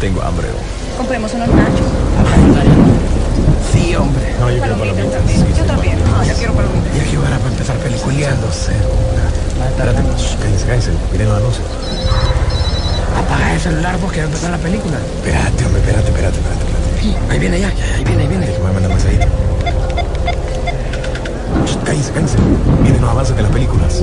tengo hambre. Compremos unos nachos. Sí, hombre. No, yo quiero palomitas. Yo también. No, yo quiero palomitas. Ya que para empezar peliculeando. Espérate, shh, cállense, cállense. Miren los anuncios. Apaga el celular porque va a empezar la película. Espérate, hombre, espérate, espérate, espérate. espérate. Ahí viene ya, ahí viene, ahí viene. A mandar mensajito. Cállense, cállense. Vienen los avances de las películas.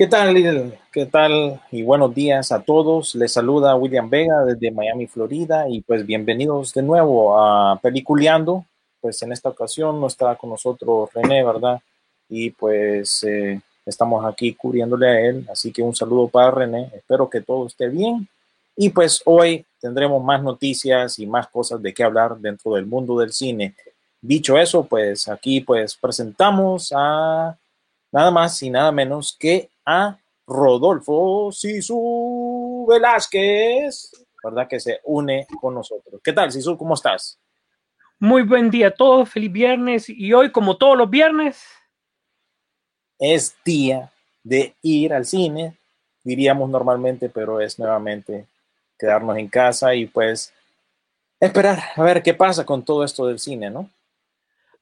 ¿Qué tal? ¿Qué tal? Y buenos días a todos. Les saluda William Vega desde Miami, Florida. Y pues bienvenidos de nuevo a Peliculeando. Pues en esta ocasión no está con nosotros René, ¿verdad? Y pues eh, estamos aquí cubriéndole a él. Así que un saludo para René. Espero que todo esté bien. Y pues hoy tendremos más noticias y más cosas de qué hablar dentro del mundo del cine. Dicho eso, pues aquí pues presentamos a nada más y nada menos que a Rodolfo Sisu Velázquez, ¿verdad? Que se une con nosotros. ¿Qué tal, Sisu? ¿Cómo estás? Muy buen día a todos, feliz viernes. Y hoy, como todos los viernes, Es día de ir al cine, diríamos normalmente, pero es nuevamente quedarnos en casa y pues esperar a ver qué pasa con todo esto del cine, ¿no?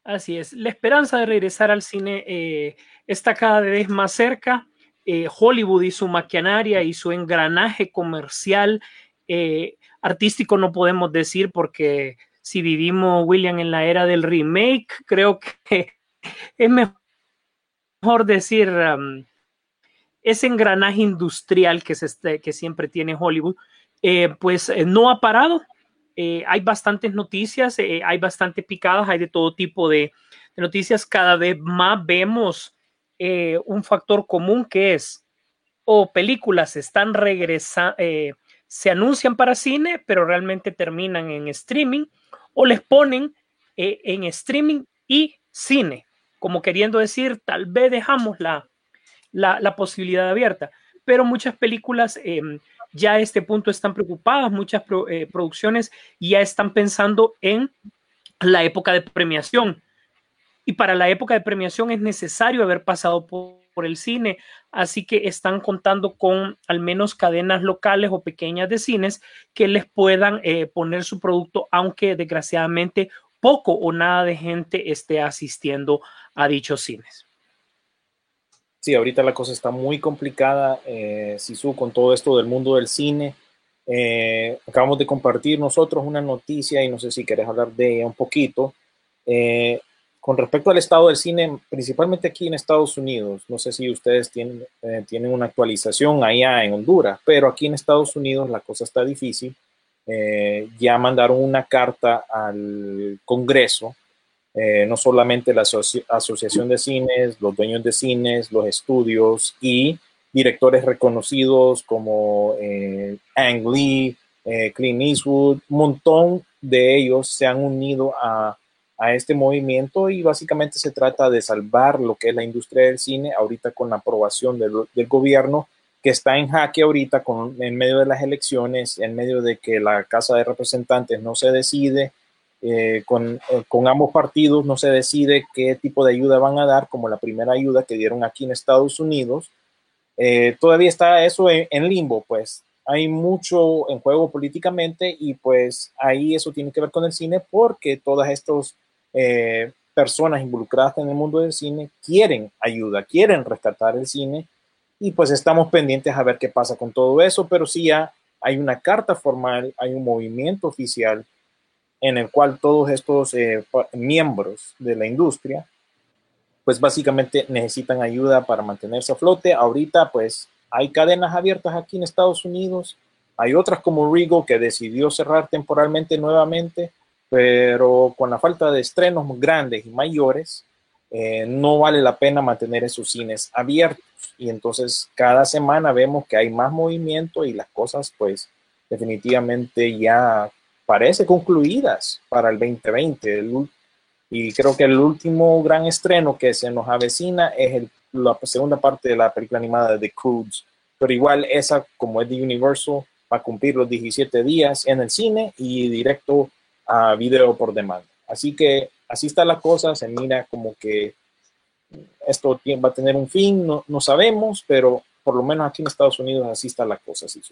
así es, la esperanza de regresar al cine eh, está cada vez más cerca. Eh, Hollywood y su maquinaria y su engranaje comercial, eh, artístico no podemos decir porque si vivimos, William, en la era del remake, creo que es mejor decir ese engranaje industrial que, este- siempre tiene Hollywood, eh, pues no ha parado. Hay bastantes noticias, hay bastantes picadas, hay de todo tipo de noticias. Cada vez más vemos eh, un factor común que es o películas están regresando, se anuncian para cine, pero realmente terminan en streaming, o les ponen eh, en streaming y cine, como queriendo decir, tal vez dejamos la, la, posibilidad abierta, pero muchas películas eh, ya a este punto están preocupadas, muchas pro- eh, producciones ya están pensando en la época de premiación. Y para la época de premiación es necesario haber pasado por, por el cine, así que están contando con al menos cadenas locales o pequeñas de cines que les puedan eh, poner su producto, aunque desgraciadamente poco o nada de gente esté asistiendo a dichos cines. Sí, ahorita la cosa está muy complicada, eh, Sisu, con todo esto del mundo del cine. Eh, acabamos de compartir nosotros una noticia y no sé si querés hablar de ella un poquito. Eh, con respecto al estado del cine, principalmente aquí en Estados Unidos, no sé si ustedes tienen, eh, tienen una actualización allá en Honduras, pero aquí en Estados Unidos la cosa está difícil. Eh, ya mandaron una carta al Congreso eh, no solamente la asoci- Asociación de Cines, los dueños de cines, los estudios y directores reconocidos como Ang Lee, Clint Eastwood, un montón de ellos se han unido a, a este movimiento y básicamente se trata de salvar lo que es la industria del cine ahorita con la aprobación del, del gobierno que está en jaque ahorita con, en medio de las elecciones, en medio de que la Casa de Representantes no se decide, eh, con, eh, con ambos partidos no se decide qué tipo de ayuda van a dar, como la primera ayuda que dieron aquí en Estados Unidos. Eh, todavía está eso en, en limbo, pues hay mucho en juego políticamente y pues ahí eso tiene que ver con el cine porque todas estas eh, personas involucradas en el mundo del cine quieren ayuda, quieren rescatar el cine y pues estamos pendientes a ver qué pasa con todo eso, pero sí ya hay una carta formal, hay un movimiento oficial en el cual todos estos eh, miembros de la industria, pues básicamente necesitan ayuda para mantenerse a flote. Ahorita, pues hay cadenas abiertas aquí en Estados Unidos, Hay otras como Regal que decidió cerrar temporalmente nuevamente, pero con la falta de estrenos grandes y mayores, eh, no vale la pena mantener esos cines abiertos. Y entonces cada semana vemos que hay más movimiento y las cosas pues definitivamente ya parece concluidas para el 2020. y creo que el último gran estreno que se nos avecina es la segunda parte de la película animada de The Croods. Pero igual esa, como es de Universal, va a cumplir los 17 días en el cine y directo a video por demanda. Así que así está la cosa, se mira como que esto va a tener un fin, no, no sabemos, pero por lo menos aquí en Estados Unidos así está la cosa. Así,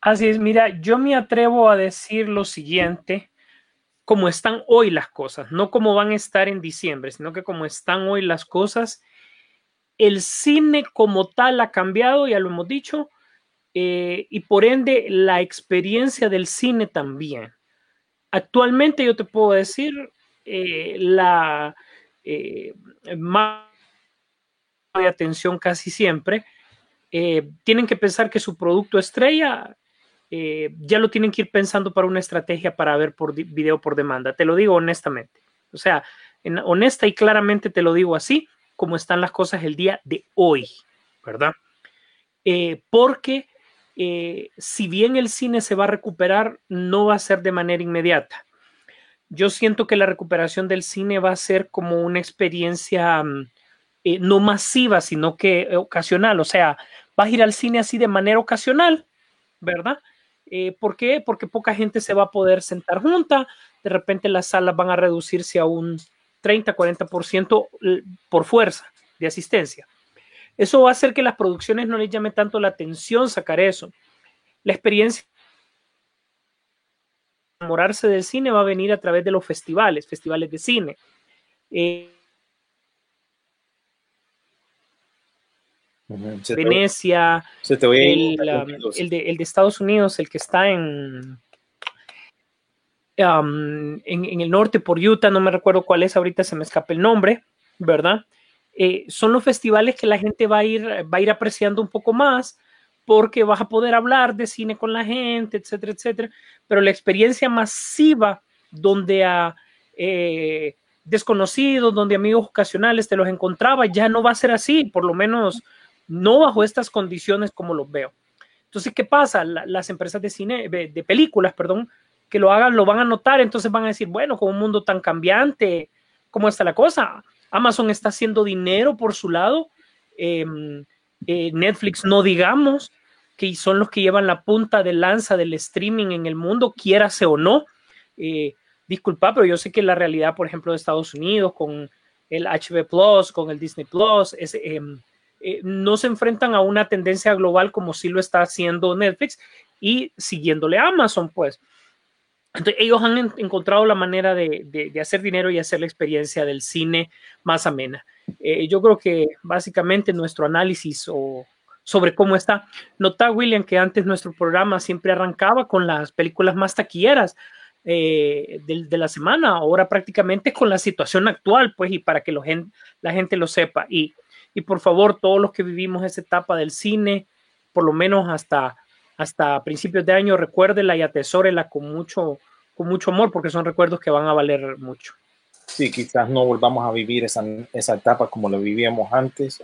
así es, mira, yo me atrevo a decir lo siguiente, como están hoy las cosas, no como van a estar en diciembre, sino que como están hoy las cosas, el cine como tal ha cambiado, ya lo hemos dicho, eh, y por ende la experiencia del cine también. Actualmente yo te puedo decir eh, la eh, más de atención casi siempre. tienen que pensar que su producto estrella ya lo tienen que ir pensando para una estrategia para ver por video por demanda. Te lo digo honestamente. O sea, honesta y claramente te lo digo así, como están las cosas el día de hoy, ¿verdad? porque eh, si bien el cine se va a recuperar, no va a ser de manera inmediata. Yo siento que la recuperación del cine va a ser como una experiencia mm, eh, no masiva, sino que ocasional. O sea, vas a ir al cine así de manera ocasional, ¿verdad? Eh, ¿Por qué? Porque poca gente se va a poder sentar junta. De repente las salas van a reducirse a un 30, 40% por fuerza de asistencia. Eso va a hacer que las producciones no les llame tanto la atención sacar eso. La experiencia enamorarse del cine va a venir a través de los festivales, festivales de cine. Eh, Venecia, el, de, Estados Unidos, el que está en, um, en, el norte por Utah, no me recuerdo cuál es, ahorita se me escapa el nombre, ¿verdad? Eh, son los festivales que la gente va a, ir, va a ir apreciando un poco más porque vas a poder hablar de cine con la gente, etcétera, etcétera. Pero la experiencia masiva donde a eh, desconocidos, donde amigos ocasionales te los encontraba, ya no va a ser así, por lo menos no bajo estas condiciones como los veo. Entonces, ¿qué pasa? las empresas de cine, de, películas, perdón, que lo hagan, lo van a notar, entonces van a decir, bueno, con un mundo tan cambiante, ¿cómo está la cosa? Amazon está haciendo dinero por su lado. Em, eh, Netflix, no digamos, que son los que llevan la punta de lanza del streaming en el mundo, quiérase o no. Eh, disculpa, pero yo sé que la realidad, por ejemplo, de Estados Unidos con el HB Plus, con el Disney Plus, em, eh, no se enfrentan a una tendencia global como sí lo está haciendo Netflix y siguiéndole a Amazon, pues. Entonces, ellos han encontrado la manera de, hacer dinero y hacer la experiencia del cine más amena. Eh, yo creo que básicamente nuestro análisis o sobre cómo está. Nota, William, que antes nuestro programa siempre arrancaba con las películas más taquilleras eh, de, la semana, ahora prácticamente con la situación actual, pues, y para que la gente lo sepa. Y, y por favor, todos los que vivimos esa etapa del cine, por lo menos hasta hasta principios de año, recuérdela y atesórela con mucho, con mucho amor, porque son recuerdos que van a valer mucho. Sí, quizás no volvamos a vivir esa, esa etapa como lo vivíamos antes.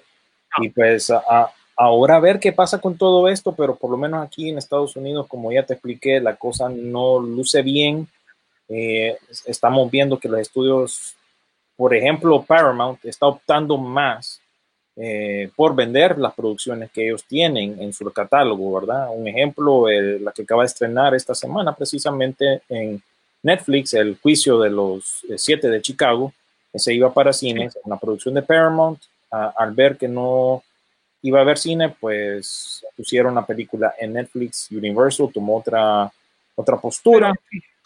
Y pues a, ahora a ver qué pasa con todo esto, pero por lo menos aquí en Estados Unidos, como ya te expliqué, la cosa no luce bien. Eh, estamos viendo que los estudios, por ejemplo, Paramount está optando más eh, por vender las producciones que ellos tienen en su catálogo, ¿verdad? Un ejemplo, la que acaba de estrenar esta semana precisamente en Netflix, El juicio de los eh, siete de Chicago, que se iba para cines, una producción de Paramount, al ver que no iba a haber cine, pues pusieron la película en Netflix, Universal tomó otra, otra postura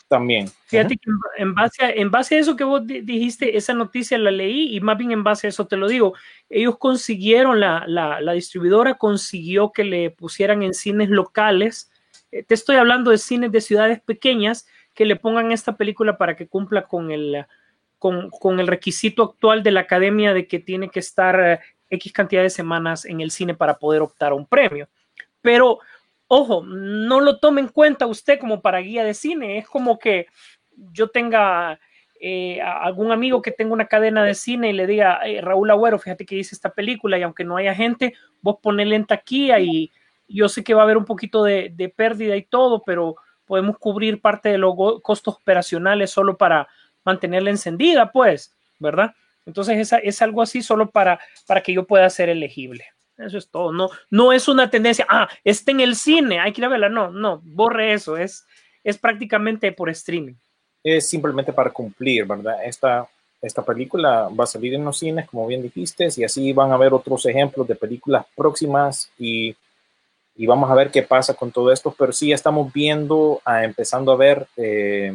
también. Fíjate que en base, a, en base a eso que vos dijiste, esa noticia la leí y más bien en base a eso te lo digo. Ellos consiguieron, la, la, distribuidora consiguió que le pusieran en cines locales. Eh, te estoy hablando de cines de ciudades pequeñas que le pongan esta película para que cumpla con el, con, con el requisito actual de la academia de que tiene que estar eh, X cantidad de semanas en el cine para poder optar a un premio. Pero ojo, no lo tome en cuenta usted como para guía de cine. Es como que yo tenga eh, algún amigo que tenga una cadena de cine y le diga, Raúl Agüero, fíjate que hice esta película y aunque no haya gente, vos ponele en taquilla y yo sé que va a haber un poquito de, de pérdida y todo, pero podemos cubrir parte de los costos operacionales solo para mantenerla encendida, pues, ¿verdad? Entonces es, es algo así solo para, para que yo pueda ser elegible. Eso es todo. No, no es una tendencia, ah, está en el cine, hay que ir a verla. No, no, borre eso. Es, es prácticamente por streaming. Es simplemente para cumplir, ¿verdad? Esta, esta película va a salir en los cines, como bien dijiste, y así van a ver otros ejemplos de películas próximas y, y vamos a ver qué pasa con todo esto. Pero sí estamos viendo, a, empezando a ver eh,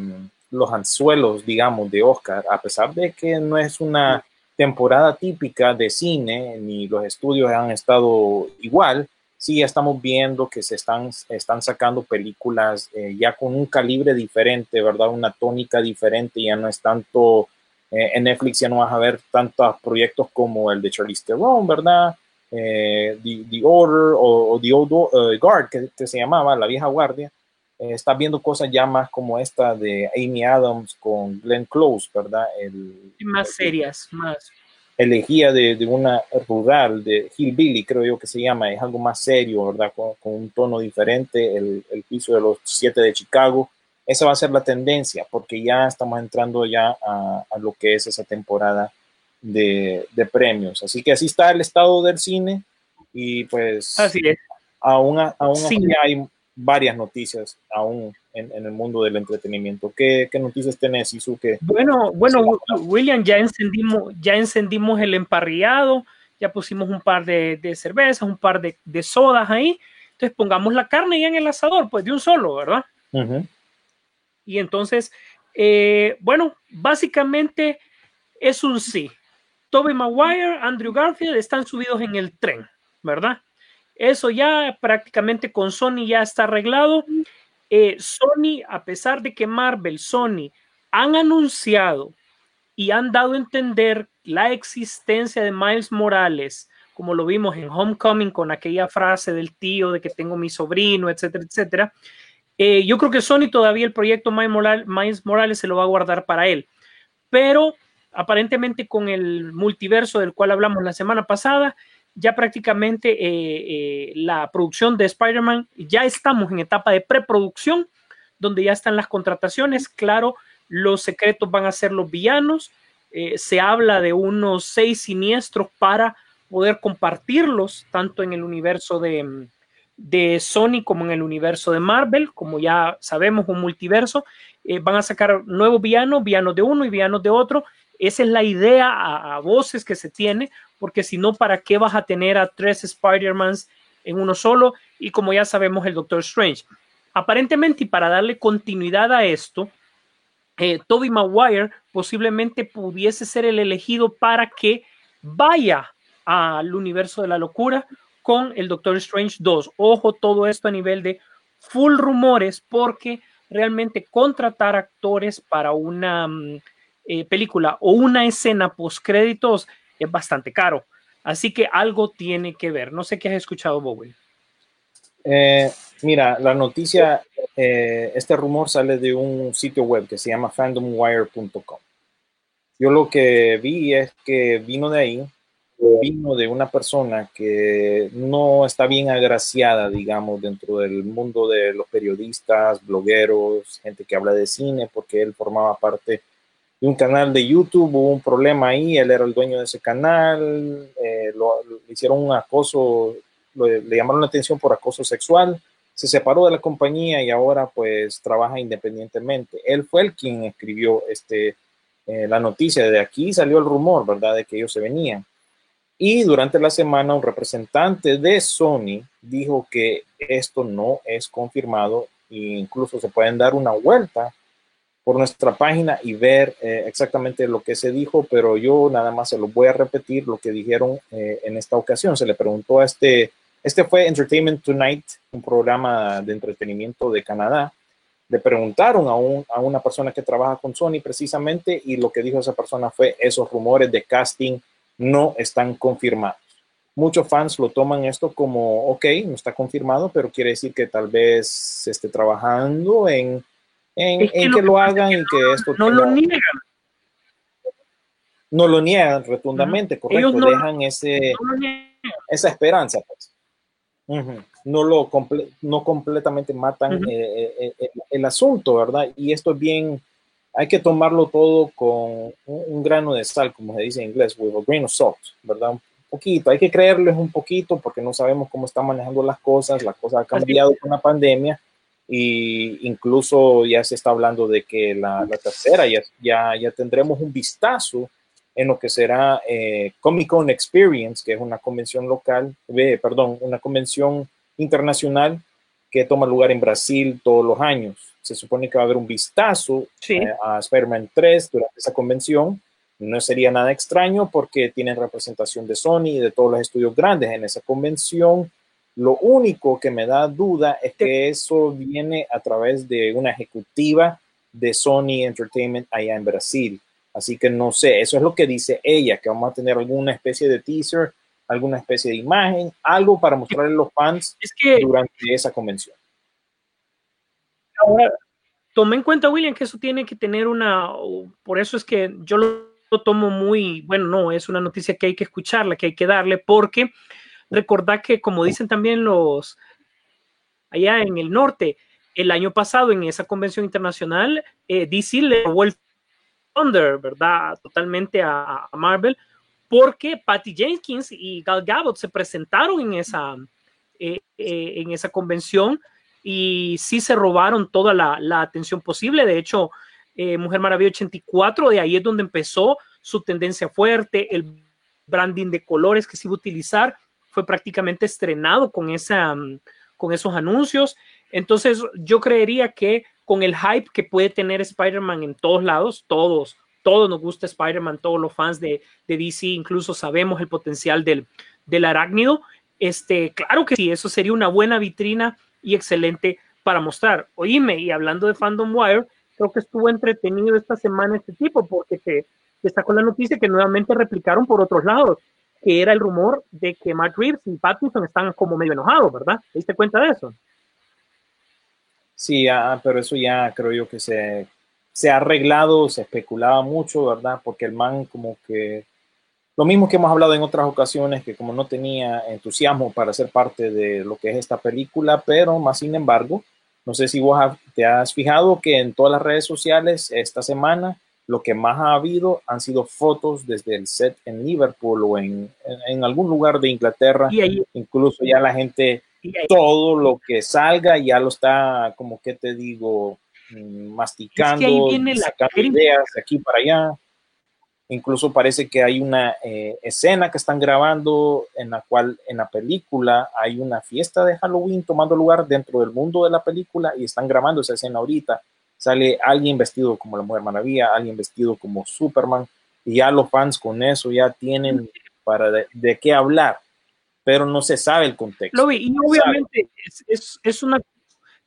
los anzuelos, digamos, de Oscar, a pesar de que no es una temporada típica de cine, ni los estudios han estado igual, sí estamos viendo que se están, están sacando películas eh, ya con un calibre diferente, ¿verdad? Una tónica diferente, ya no es tanto, eh, en Netflix ya no vas a ver tantos proyectos como el de Charlize Theron, ¿verdad? Eh, the, Order o, The Old Guard, que, que, se llamaba, La Vieja Guardia. Estás viendo cosas ya más como esta de Amy Adams con Glenn Close, ¿verdad? El, más serias, más elegía de, de, una rural, de Hillbilly, creo yo que se llama, es algo más serio, ¿verdad? Con, un tono diferente, el, el, piso de los siete de Chicago. Esa va a ser la tendencia, porque ya estamos entrando ya a, a lo que es esa temporada de, de, premios. Así que así está el estado del cine y pues así es. aún, aún sí. hay varias noticias aún en, en, el mundo del entretenimiento. ¿Qué, qué noticias tenés, Isuke? Bueno, bueno, William, ya encendimos, ya encendimos el emparrillado, ya pusimos un par de, de cervezas, un par de, de, sodas ahí. Entonces pongamos la carne ya en el asador, pues de un solo, ¿verdad? Uh -huh. Y entonces, eh, bueno, básicamente es un sí. Toby Maguire, Andrew Garfield están subidos en el tren, ¿verdad? Eso ya prácticamente con Sony ya está arreglado. Eh, Sony, a pesar de que Marvel, Sony han anunciado y han dado a entender la existencia de Miles Morales, como lo vimos en Homecoming con aquella frase del tío de que tengo mi sobrino, etcétera, etcétera. Eh, yo creo que Sony todavía el proyecto Miles Morales, Miles Morales se lo va a guardar para él, pero aparentemente con el multiverso del cual hablamos la semana pasada, ya prácticamente eh, eh, la producción de Spider-Man, ya estamos en etapa de preproducción, donde ya están las contrataciones. Claro, los secretos van a ser los villanos. Eh, se habla de unos seis siniestros para poder compartirlos tanto en el universo de, de Sony como en el universo de Marvel, como ya sabemos, un multiverso. van a sacar nuevos villanos, villanos de uno y villanos de otro. Esa es la idea a, voces que se tiene, porque si no, ¿para qué vas a tener a tres Spider-Mans en uno solo? Y como ya sabemos, el Doctor Strange. Aparentemente, y para darle continuidad a esto, eh, Toby Maguire posiblemente pudiese ser el elegido para que vaya al universo de la locura con el Doctor Strange 2. Ojo, todo esto a nivel de full rumores, porque realmente contratar actores para una mm, eh, película o una escena post créditos es bastante caro. Así que algo tiene que ver. No sé qué has escuchado, Bowen. Eh, mira, la noticia, eh, este rumor sale de un sitio web que se llama fandomwire.com. Yo lo que vi es que vino de ahí, vino de una persona que no está bien agraciada, digamos, dentro del mundo de los periodistas, blogueros, gente que habla de cine, porque él formaba parte de un canal de YouTube, hubo un problema ahí, él era el dueño de ese canal, eh, lo, hicieron un acoso, le llamaron la atención por acoso sexual, se separó de la compañía y ahora pues trabaja independientemente. Él fue el quien escribió este, eh, la noticia, de aquí salió el rumor, ¿verdad?, de que ellos se venían. Y durante la semana un representante de Sony dijo que esto no es confirmado e incluso se pueden dar una vuelta por nuestra página y ver eh, exactamente lo que se dijo, pero yo nada más se lo voy a repetir lo que dijeron eh, en esta ocasión. Se le preguntó a este, este fue Entertainment Tonight, un programa de entretenimiento de Canadá. Le preguntaron a, un, a una persona que trabaja con Sony precisamente y lo que dijo esa persona fue esos rumores de casting no están confirmados. muchos fans lo toman esto como, ok, no está confirmado, pero quiere decir que tal vez se esté trabajando en, en, Es que en lo que hagan y que esto No lo niegan, no lo niegan rotundamente, correcto, Ellos no- dejan ese, no esa esperanza, pues. No lo comple- no completamente matan eh, eh, eh, el, asunto, ¿verdad? Y esto es bien, hay que tomarlo todo con un, un grano de sal, como se dice en inglés, with a grain of salt, ¿verdad? Un poquito, hay que creerles un poquito porque no sabemos cómo están manejando las cosas, la cosa ha cambiado con la pandemia y incluso ya se está hablando de que la, la tercera ya, ya, ya tendremos un vistazo en lo que será eh, Comic Con Experience, que es una convención local, eh, perdón, una convención internacional que toma lugar en Brasil todos los años. Se supone que va a haber un vistazo Sí. eh, a Spider-Man 3 durante esa convención. No sería nada extraño porque tienen representación de Sony y de todos los estudios grandes en esa convención. Lo único que me da duda es que eso viene a través de una ejecutiva de Sony Entertainment allá en Brasil. Así que no sé, eso es lo que dice ella, que vamos a tener alguna especie de teaser, alguna especie de imagen, algo para mostrarle a los fans Es que durante esa convención. ahora, tome en cuenta, William, que eso tiene que tener una, por eso es que yo lo, lo tomo muy, bueno, no, es una noticia que hay que escucharla, que hay que darle, porque recordad que como dicen también los, allá en el norte, el año pasado en esa convención internacional, eh, DC le robó el Thunder, ¿verdad? Totalmente a, a Marvel, porque Patty Jenkins y Gal Gadot se presentaron en esa, eh, eh, en esa convención y sí se robaron toda la, la atención posible. De hecho, eh, Mujer Maravilla 84, de ahí es donde empezó su tendencia fuerte, el branding de colores que se iba a utilizar fue prácticamente estrenado con, esa, mm, con esos anuncios. Entonces, yo creería que con el hype que puede tener Spider-Man en todos lados, todos, todos nos gusta Spider-Man, todos los fans de, de DC, incluso sabemos el potencial del, del arácnido. Este, claro que sí, eso sería una buena vitrina y excelente para mostrar. Oíme, y hablando de Fandom Wire, creo que estuvo entretenido esta semana este tipo, porque te, te sacó la noticia que nuevamente replicaron por otros lados, que era el rumor de que Matt Reeves y Pattinson están como medio enojados, ¿verdad? ¿Te diste cuenta de eso? Sí, ah, pero eso ya creo yo que se, se ha arreglado, se especulaba mucho, ¿verdad? Porque el man como que, lo mismo que hemos hablado en otras ocasiones, que como no tenía entusiasmo para ser parte de lo que es esta película, pero más sin embargo, no sé si vos te has fijado que en todas las redes sociales esta semana lo que más ha habido han sido fotos desde el set en Liverpool o en, en, en algún lugar de Inglaterra, Y ahí, incluso ya la gente todo lo que salga ya lo está, como que te digo, mm, masticando, Es que ahí viene la sacando ideas de aquí para allá. Incluso parece que hay una eh, escena que están grabando en la cual en la película hay una fiesta de Halloween tomando lugar dentro del mundo de la película y están grabando esa escena ahorita. Sale alguien vestido como la Mujer Maravilla, alguien vestido como Superman y ya los fans con eso ya tienen para de, de qué hablar, pero no se sabe el contexto. Lo vi, y obviamente es, es, es una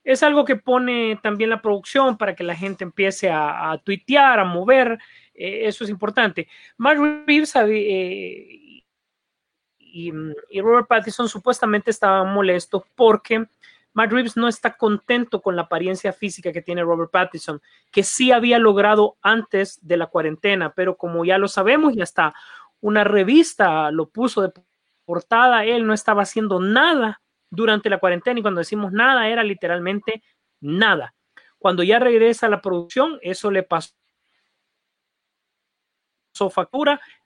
es algo que pone también la producción para que la gente empiece a, a tuitear, a mover, eh, eso es importante. Mark Reeves eh, y, y, Robert Pattinson supuestamente estaban molestos porque Matt Reeves no está contento con la apariencia física que tiene Robert Pattinson, que sí había logrado antes de la cuarentena, pero como ya lo sabemos, ya está, una revista lo puso de portada, él no estaba haciendo nada durante la cuarentena y cuando decimos nada era literalmente nada. Cuando ya regresa a la producción, eso le pasó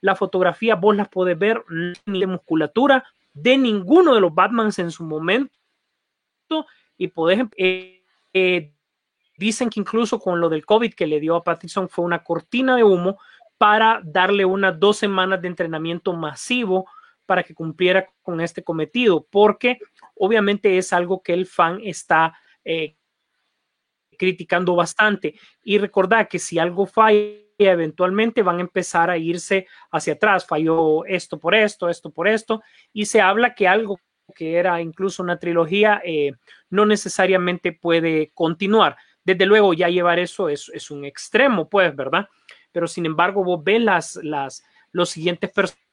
la fotografía vos las podés ver ni musculatura de ninguno de los Batmans en su momento y podés eh, eh, dicen que incluso con lo del COVID que le dio a Pattinson fue una cortina de humo para darle unas dos semanas de entrenamiento masivo para que cumpliera con este cometido, porque obviamente es algo que el fan está eh, criticando bastante. Y recordad que si algo falla, eventualmente van a empezar a irse hacia atrás. Falló esto por esto, esto por esto, y se habla que algo que era incluso una trilogía eh, no necesariamente puede continuar. Desde luego, ya llevar eso es, un extremo, pues, ¿verdad? Pero sin embargo, vos ves las, las, los siguientes personajes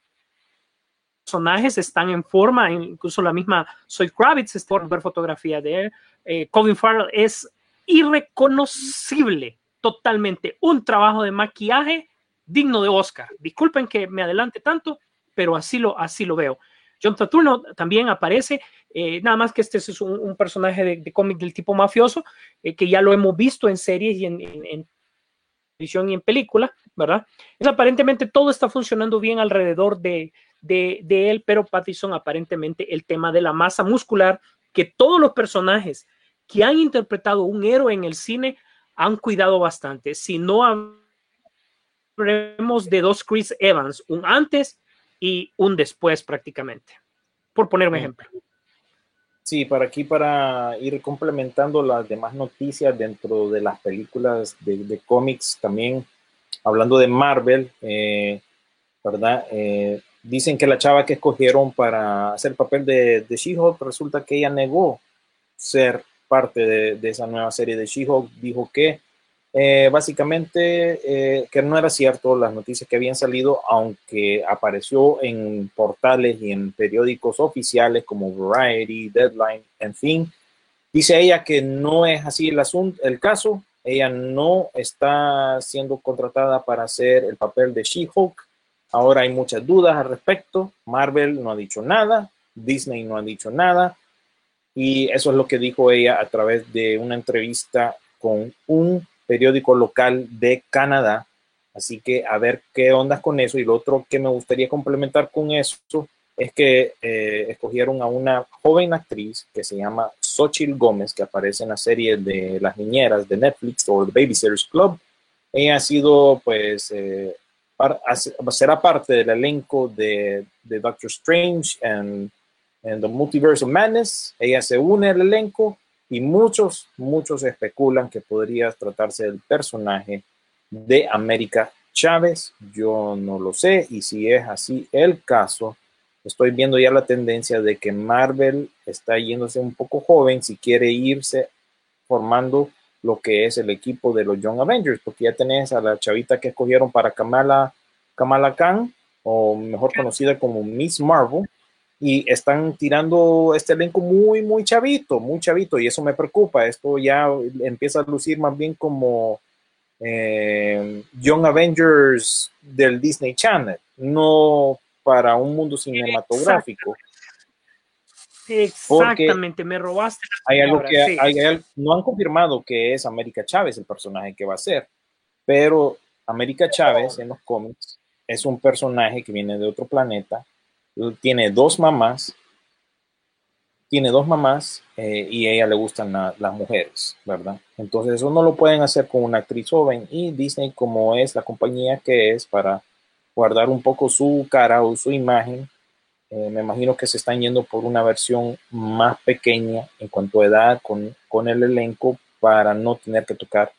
personajes están en forma, incluso la misma Soy Kravitz es por ver fotografía de él. Eh, Colin Farrell es irreconocible totalmente. Un trabajo de maquillaje digno de Oscar. Disculpen que me adelante tanto, pero así lo, así lo veo. John Saturno también aparece, eh, nada más que este es un, personaje de, cómic del tipo mafioso, eh, que ya lo hemos visto en series y en, en, televisión y en película, ¿verdad? Es aparentemente todo está funcionando bien alrededor de, él, pero Pattison aparentemente el tema de la masa muscular, que todos los personajes que han interpretado un héroe en el cine han cuidado bastante. Si no hablemos de dos Chris Evans, un antes y un después prácticamente, por poner un ejemplo. Sí, para aquí, para ir complementando las demás noticias dentro de las películas de, cómics, también hablando de Marvel, eh, ¿verdad? Eh, dicen que la chava que escogieron para hacer el papel de, de She-Hulk, resulta que ella negó ser parte de, de esa nueva serie de She-Hulk, dijo que eh, básicamente eh, que no era cierto las noticias que habían salido, aunque apareció en portales y en periódicos oficiales como Variety, Deadline, en fin. Dice ella que no es así el asunto, el caso. Ella no está siendo contratada para hacer el papel de She-Hulk. Ahora hay muchas dudas al respecto. Marvel no ha dicho nada, Disney no ha dicho nada. Y eso es lo que dijo ella a través de una entrevista con un periódico local de Canadá. Así que a ver qué ondas con eso. Y lo otro que me gustaría complementar con eso es que eh, escogieron a una joven actriz que se llama Xochitl Gómez, que aparece en la serie de Las Niñeras de Netflix o The Babysitters Club. Ella ha sido, pues, eh, será parte del elenco de, de Doctor Strange en The Multiverse of Madness. Ella se une al elenco y muchos, muchos especulan que podría tratarse del personaje de América Chávez. Yo no lo sé y si es así el caso, estoy viendo ya la tendencia de que Marvel está yéndose un poco joven si quiere irse formando lo que es el equipo de los Young Avengers, porque ya tenés a la chavita que escogieron para Kamala, Kamala Khan, o mejor conocida como Miss Marvel, y están tirando este elenco muy, muy chavito, muy chavito, y eso me preocupa. Esto ya empieza a lucir más bien como eh, Young Avengers del Disney Channel, no para un mundo cinematográfico. Exactamente, me robaste. Hay algo que no han confirmado que es América Chávez el personaje que va a ser, pero América Chávez en los cómics es un personaje que viene de otro planeta tiene dos mamás, tiene dos mamás eh, y a ella le gustan las mujeres, ¿verdad? Entonces eso no lo pueden hacer con una actriz joven y Disney como es la compañía que es para guardar un poco su cara o su imagen, eh, me imagino que se están yendo por una versión más pequeña en cuanto a edad con, con el elenco para no tener que tocar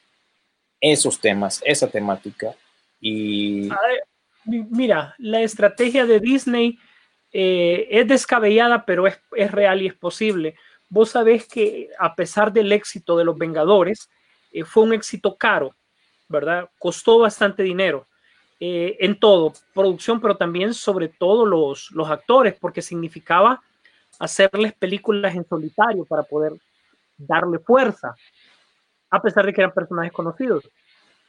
esos temas, esa temática. Y... Mira, la estrategia de Disney eh, es descabellada, pero es, real y es posible. Vos sabés que a pesar del éxito de Los Vengadores, eh, fue un éxito caro, ¿verdad? Costó bastante dinero eh, en todo, producción, pero también sobre todo los, los actores, porque significaba hacerles películas en solitario para poder darle fuerza, a pesar de que eran personajes conocidos.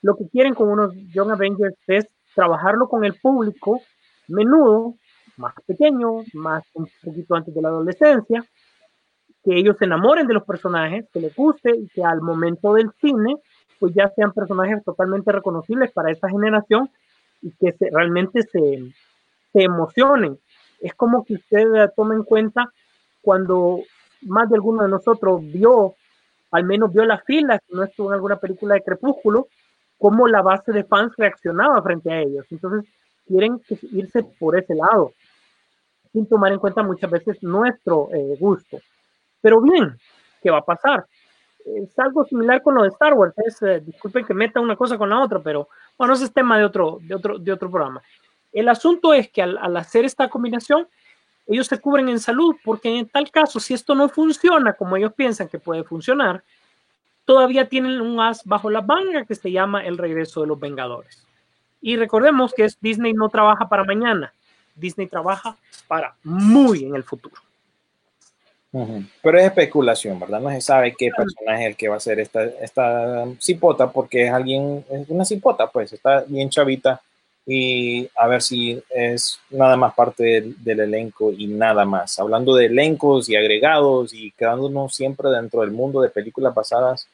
Lo que quieren con unos Young Avengers es trabajarlo con el público menudo más pequeños, más un poquito antes de la adolescencia, que ellos se enamoren de los personajes, que les guste y que al momento del cine, pues ya sean personajes totalmente reconocibles para esta generación y que se, realmente se, se emocionen. Es como que usted tome en cuenta cuando más de alguno de nosotros vio, al menos vio la fila, si no estuvo en alguna película de Crepúsculo, cómo la base de fans reaccionaba frente a ellos. Entonces, quieren irse por ese lado sin tomar en cuenta muchas veces nuestro eh, gusto. Pero bien, ¿qué va a pasar? Es algo similar con lo de Star Wars. Es, eh, disculpen que meta una cosa con la otra, pero bueno, ese es tema de otro, de otro, de otro programa. El asunto es que al, al hacer esta combinación, ellos se cubren en salud, porque en tal caso, si esto no funciona como ellos piensan que puede funcionar, todavía tienen un as bajo la manga que se llama El regreso de los Vengadores. Y recordemos que es Disney no trabaja para mañana, Disney trabaja para muy en el futuro. Pero es especulación, ¿verdad? No se sabe qué personaje es el que va a ser esta, esta cipota, porque es alguien, es una cipota, pues está bien chavita y a ver si es nada más parte del, del, elenco y nada más. Hablando de elencos y agregados y quedándonos siempre dentro del mundo de películas basadas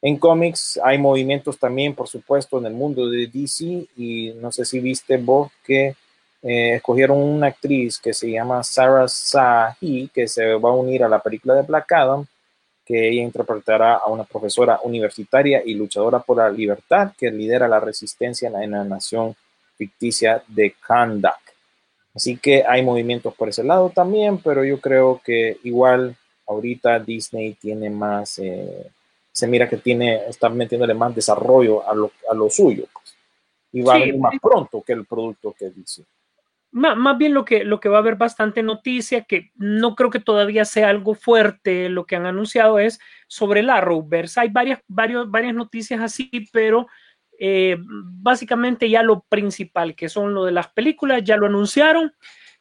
en cómics, hay movimientos también, por supuesto, en el mundo de DC y no sé si viste vos que eh, escogieron una actriz que se llama Sarah Sahi, que se va a unir a la película de Black Adam, que ella interpretará a una profesora universitaria y luchadora por la libertad que lidera la resistencia en la nación ficticia de Kandak. Así que hay movimientos por ese lado también, pero yo creo que igual ahorita Disney tiene más, eh, se mira que tiene, está metiéndole más desarrollo a lo, a lo suyo. Pues. Y va a venir más pronto que el producto que dice más, bien lo que, lo que va a haber bastante noticia, que no creo que todavía sea algo fuerte, lo que han anunciado es sobre la Arrowverse. Hay varias, varios, varias noticias así, pero eh, básicamente ya lo principal, que son lo de las películas, ya lo anunciaron,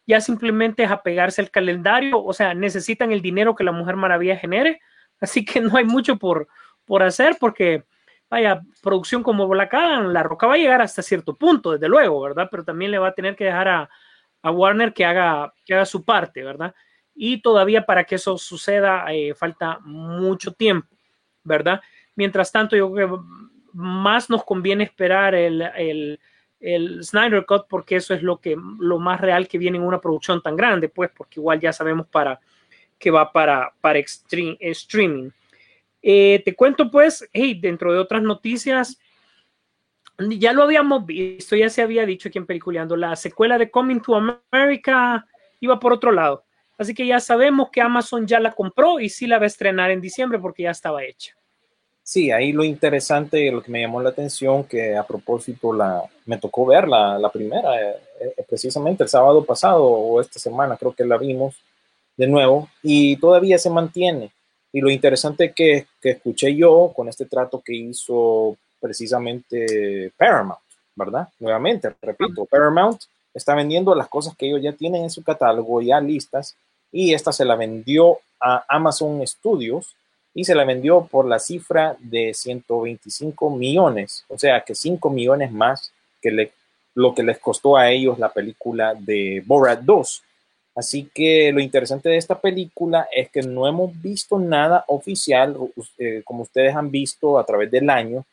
ya simplemente es apegarse al calendario, o sea, necesitan el dinero que la Mujer Maravilla genere, así que no hay mucho por, por hacer porque vaya, producción como Black Adam, La Roca va a llegar hasta cierto punto, desde luego, ¿verdad? Pero también le va a tener que dejar a, a Warner que haga, que haga su parte, ¿verdad? Y todavía para que eso suceda eh, falta mucho tiempo, ¿verdad? Mientras tanto, yo creo que más nos conviene esperar el, el, el Snyder Cut porque eso es lo, que, lo más real que viene en una producción tan grande, pues, porque igual ya sabemos para que va para, para streaming. Eh, te cuento pues, hey, dentro de otras noticias, ya lo habíamos visto, ya se había dicho aquí en Peliculeando, la secuela de Coming to America iba por otro lado. Así que ya sabemos que Amazon ya la compró y sí la va a estrenar en diciembre porque ya estaba hecha. Sí, ahí lo interesante, lo que me llamó la atención, que a propósito la, me tocó ver la, primera, eh, eh, precisamente el sábado pasado o esta semana, creo que la vimos de nuevo y todavía se mantiene. Y lo interesante que, que escuché yo con este trato que hizo precisamente Paramount, ¿verdad? Nuevamente, repito, Paramount está vendiendo las cosas que ellos ya tienen en su catálogo ya listas y esta se la vendió a Amazon Studios y se la vendió por la cifra de 125 millones, o sea que 5 millones más que le, lo que les costó a ellos la película de Borat 2. Así que lo interesante de esta película es que no hemos visto nada oficial, eh, como ustedes han visto a través del año.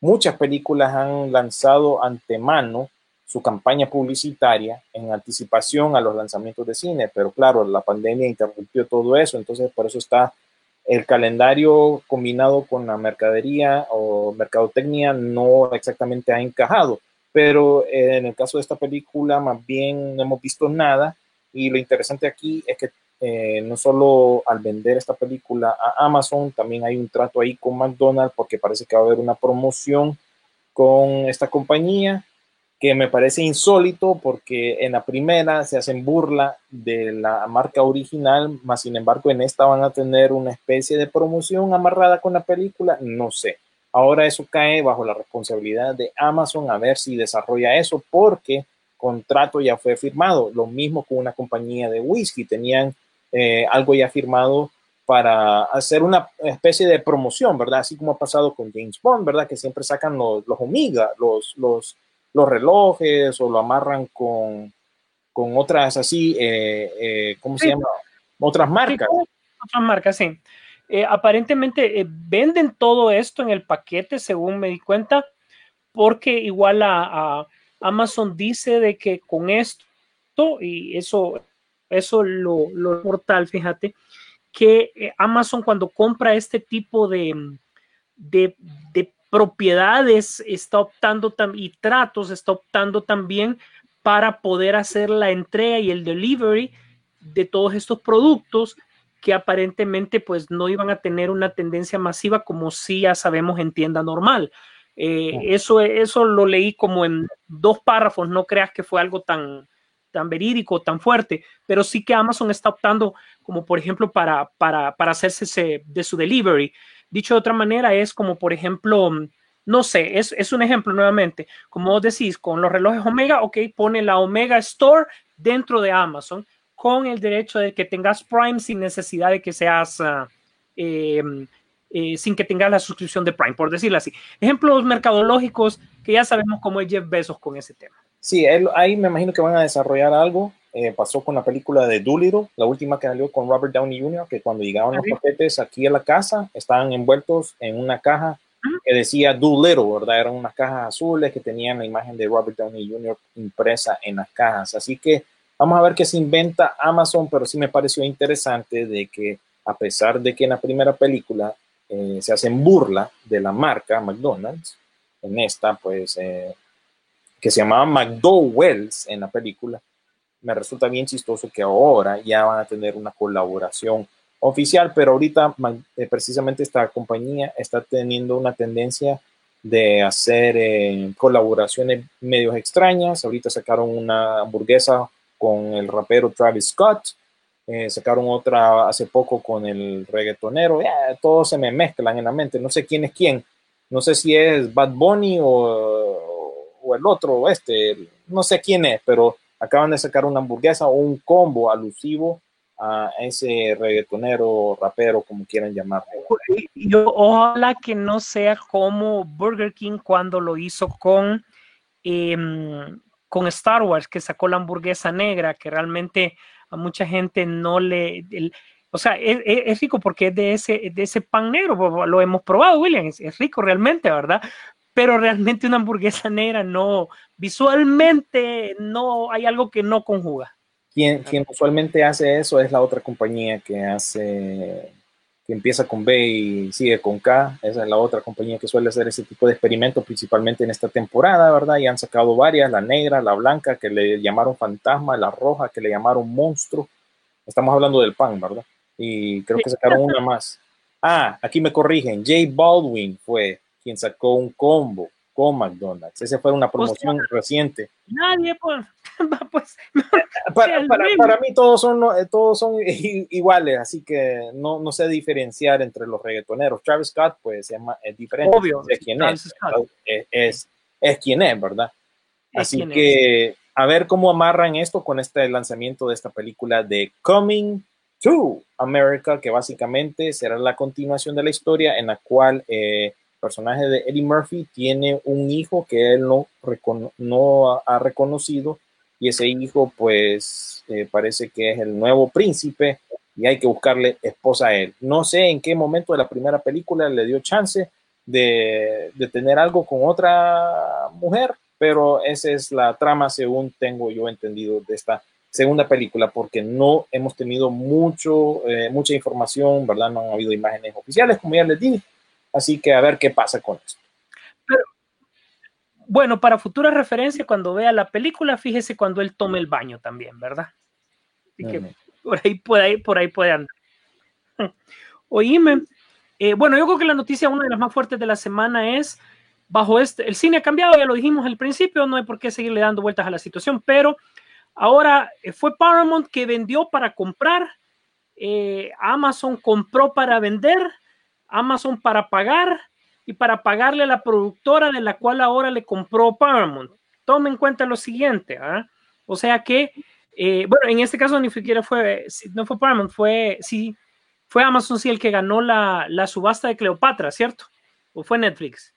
Muchas películas han lanzado antemano su campaña publicitaria en anticipación a los lanzamientos de cine, pero claro, la pandemia interrumpió todo eso, entonces por eso está el calendario combinado con la mercadería o mercadotecnia no exactamente ha encajado, pero en el caso de esta película más bien no hemos visto nada y lo interesante aquí es que eh, no solo al vender esta película a Amazon, también hay un trato ahí con McDonald's porque parece que va a haber una promoción con esta compañía que me parece insólito porque en la primera se hacen burla de la marca original, más sin embargo en esta van a tener una especie de promoción amarrada con la película, no sé. Ahora eso cae bajo la responsabilidad de Amazon a ver si desarrolla eso porque contrato ya fue firmado. Lo mismo con una compañía de whisky, tenían eh, algo ya firmado para hacer una especie de promoción, ¿verdad? Así como ha pasado con James Bond, ¿verdad? Que siempre sacan los, los Omega, los, los, los relojes o lo amarran con, con otras así, eh, eh, ¿cómo se llama? Otras marcas. otras marcas, sí. aparentemente venden todo esto en el paquete, según me di cuenta, porque igual a Amazon dice de que con esto, y eso, eso lo, lo mortal, fíjate, que eh, Amazon cuando compra este tipo de, de, propiedades está optando y tratos, está optando también para poder hacer la entrega y el delivery de todos estos productos que aparentemente pues no iban a tener una tendencia masiva como si ya sabemos en tienda normal. Eh, eso, eso lo leí como en dos párrafos, no creas que fue algo tan, tan verídico, tan fuerte, pero sí que Amazon está optando como por ejemplo para, para, para hacerse de su delivery. Dicho de otra manera, es como por ejemplo, no sé, es, es un ejemplo nuevamente, como vos decís, con los relojes Omega, ok, pone la Omega Store dentro de Amazon con el derecho de que tengas Prime sin necesidad de que seas, uh, eh, eh, sin que tengas la suscripción de Prime, por decirlo así. Ejemplos mercadológicos que ya sabemos cómo es Jeff Bezos con ese tema. Sí, él, ahí me imagino que van a desarrollar algo. Eh, pasó con la película de Doolittle, la última que salió con Robert Downey Jr., que cuando llegaban los paquetes aquí a la casa estaban envueltos en una caja que decía Doolittle, ¿verdad? Eran unas cajas azules que tenían la imagen de Robert Downey Jr. impresa en las cajas. Así que vamos a ver qué se inventa Amazon, pero sí me pareció interesante de que a pesar de que en la primera película eh, se hacen burla de la marca McDonald's, en esta pues eh, que se llamaba McDowell's en la película, me resulta bien chistoso que ahora ya van a tener una colaboración oficial, pero ahorita eh, precisamente esta compañía está teniendo una tendencia de hacer eh, colaboraciones medios extrañas. Ahorita sacaron una hamburguesa con el rapero Travis Scott, eh, sacaron otra hace poco con el reggaetonero, todos se me mezclan en la mente, no sé quién es quién, no sé si es Bad Bunny o, o el otro, este, no sé quién es, pero acaban de sacar una hamburguesa o un combo alusivo a ese reggaetonero, rapero, como quieran llamarlo. Yo ojalá que no sea como Burger King cuando lo hizo con, em, con Star Wars, que sacó la hamburguesa negra, que realmente a mucha gente no le... o sea, es, rico porque es de ese, de ese pan negro, lo hemos probado, William, es rico realmente, ¿verdad? Pero realmente una hamburguesa negra no, visualmente no, hay algo que no conjuga. Quien, quien usualmente hace eso es la otra compañía que hace, que empieza con B y sigue con K, esa es la otra compañía que suele hacer ese tipo de experimentos, principalmente en esta temporada, ¿verdad? Y han sacado varias, la negra, la blanca, que le llamaron fantasma, la roja, que le llamaron monstruo. Estamos hablando del pan, ¿verdad? Y creo que sacaron una más. Ah, aquí me corrigen, J Baldwin fue quien sacó un combo con McDonald's. Esa fue una promoción reciente. Nadie, pues, pues para, para, mí todos son, eh, todos son iguales, así que no, no sé diferenciar entre los reggaetoneros. Travis Scott, pues, es, diferente. Obvio. Es quien es, es, es, quien es, ¿verdad? Así que a ver cómo amarran esto con este lanzamiento de esta película de Coming to America, que básicamente será la continuación de la historia en la cual eh, personaje de Eddie Murphy tiene un hijo que él no, ha reconocido y ese hijo pues eh, parece que es el nuevo príncipe y hay que buscarle esposa a él. No sé en qué momento de la primera película le dio chance de, de tener algo con otra mujer, pero esa es la trama según tengo yo entendido de esta segunda película, porque no hemos tenido mucho, eh, mucha información, ¿verdad? No han habido imágenes oficiales, como ya les dije, Así que a ver qué pasa con esto. bueno, para futura referencia, cuando vea la película, fíjese cuando él tome el baño también, ¿verdad? Así que por ahí puede, por ahí puede andar. Oíme, eh, bueno, yo creo que la noticia, una de las más fuertes de la semana es, bajo este, el cine ha cambiado, ya lo dijimos al principio, no hay por qué seguirle dando vueltas a la situación, pero ahora eh, fue Paramount que vendió para comprar, eh, Amazon compró para vender, Amazon para pagar y para pagarle a la productora de la cual ahora le compró Paramount. Tome en cuenta lo siguiente, ¿ah? o sea que, eh, bueno, en este caso ni siquiera fue, no fue Paramount, fue, sí, fue Amazon sí el que ganó la, la subasta de Cleopatra, ¿cierto? ¿O fue Netflix?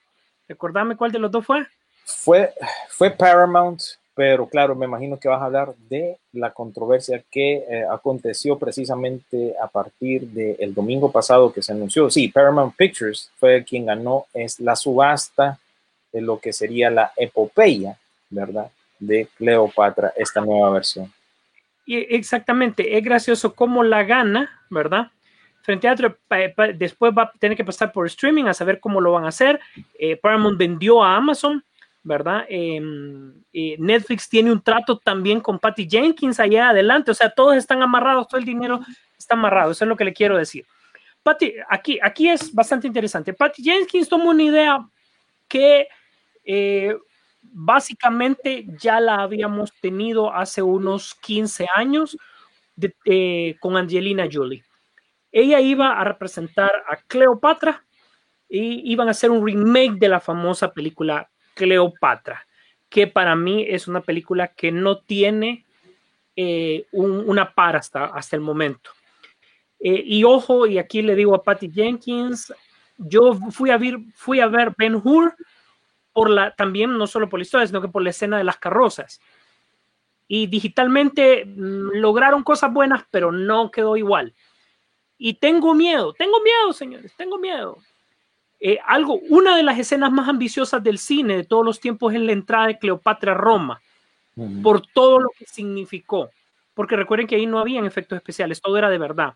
Recordame cuál de los dos fue. Fue, fue Paramount pero claro, me imagino que vas a hablar de la controversia que eh, aconteció precisamente a partir del domingo pasado que se anunció. Sí, Paramount Pictures fue quien ganó es la subasta de lo que sería la epopeya, ¿verdad? De Cleopatra, esta nueva versión. Exactamente, es gracioso cómo la gana, ¿verdad? Frente a otro, después va a tener que pasar por streaming a saber cómo lo van a hacer. Eh, Paramount vendió a Amazon ¿verdad? Em, Netflix tiene un trato también con Patty Jenkins allá adelante, o sea, todos están amarrados, todo el dinero está amarrado, eso es lo que le quiero decir. Patty, aquí, aquí es bastante interesante. Patty Jenkins tomó una idea que eh, básicamente ya la habíamos tenido hace unos 15 años eh, con Angelina Jolie. Ella iba a representar a Cleopatra y iban a hacer un remake de la famosa película Cleopatra, que para mí es una película que no tiene eh, una par hasta, hasta el momento. Eh, y ojo, y aquí le digo a Patty Jenkins, yo fui a ver, fui a ver Ben Hur por la, también no solo por la historia, sino que por la escena de las carrozas. Y digitalmente mm, lograron cosas buenas, pero no quedó igual. Y tengo miedo, tengo miedo, señores, tengo miedo. Eh, algo, una de las escenas más ambiciosas del cine de todos los tiempos es la entrada de Cleopatra a Roma, por todo lo que significó. Porque recuerden que ahí no habían efectos especiales, todo era de verdad.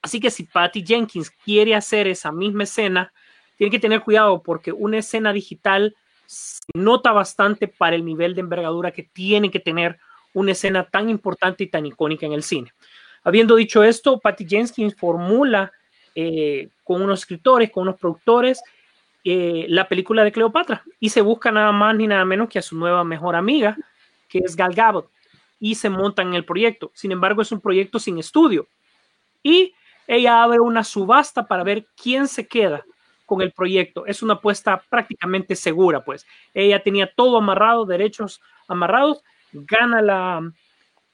Así que si Patty Jenkins quiere hacer esa misma escena, tiene que tener cuidado porque una escena digital se nota bastante para el nivel de envergadura que tiene que tener una escena tan importante y tan icónica en el cine. Habiendo dicho esto, Patty Jenkins formula eh, con unos escritores, con unos productores, eh, la película de Cleopatra y se busca nada más ni nada menos que a su nueva mejor amiga, que es Gal Gadot, y se montan en el proyecto. Sin embargo, es un proyecto sin estudio. Y ella abre una subasta para ver quién se queda con el proyecto. Es una apuesta prácticamente segura, pues. Ella tenía todo amarrado, derechos amarrados, gana la...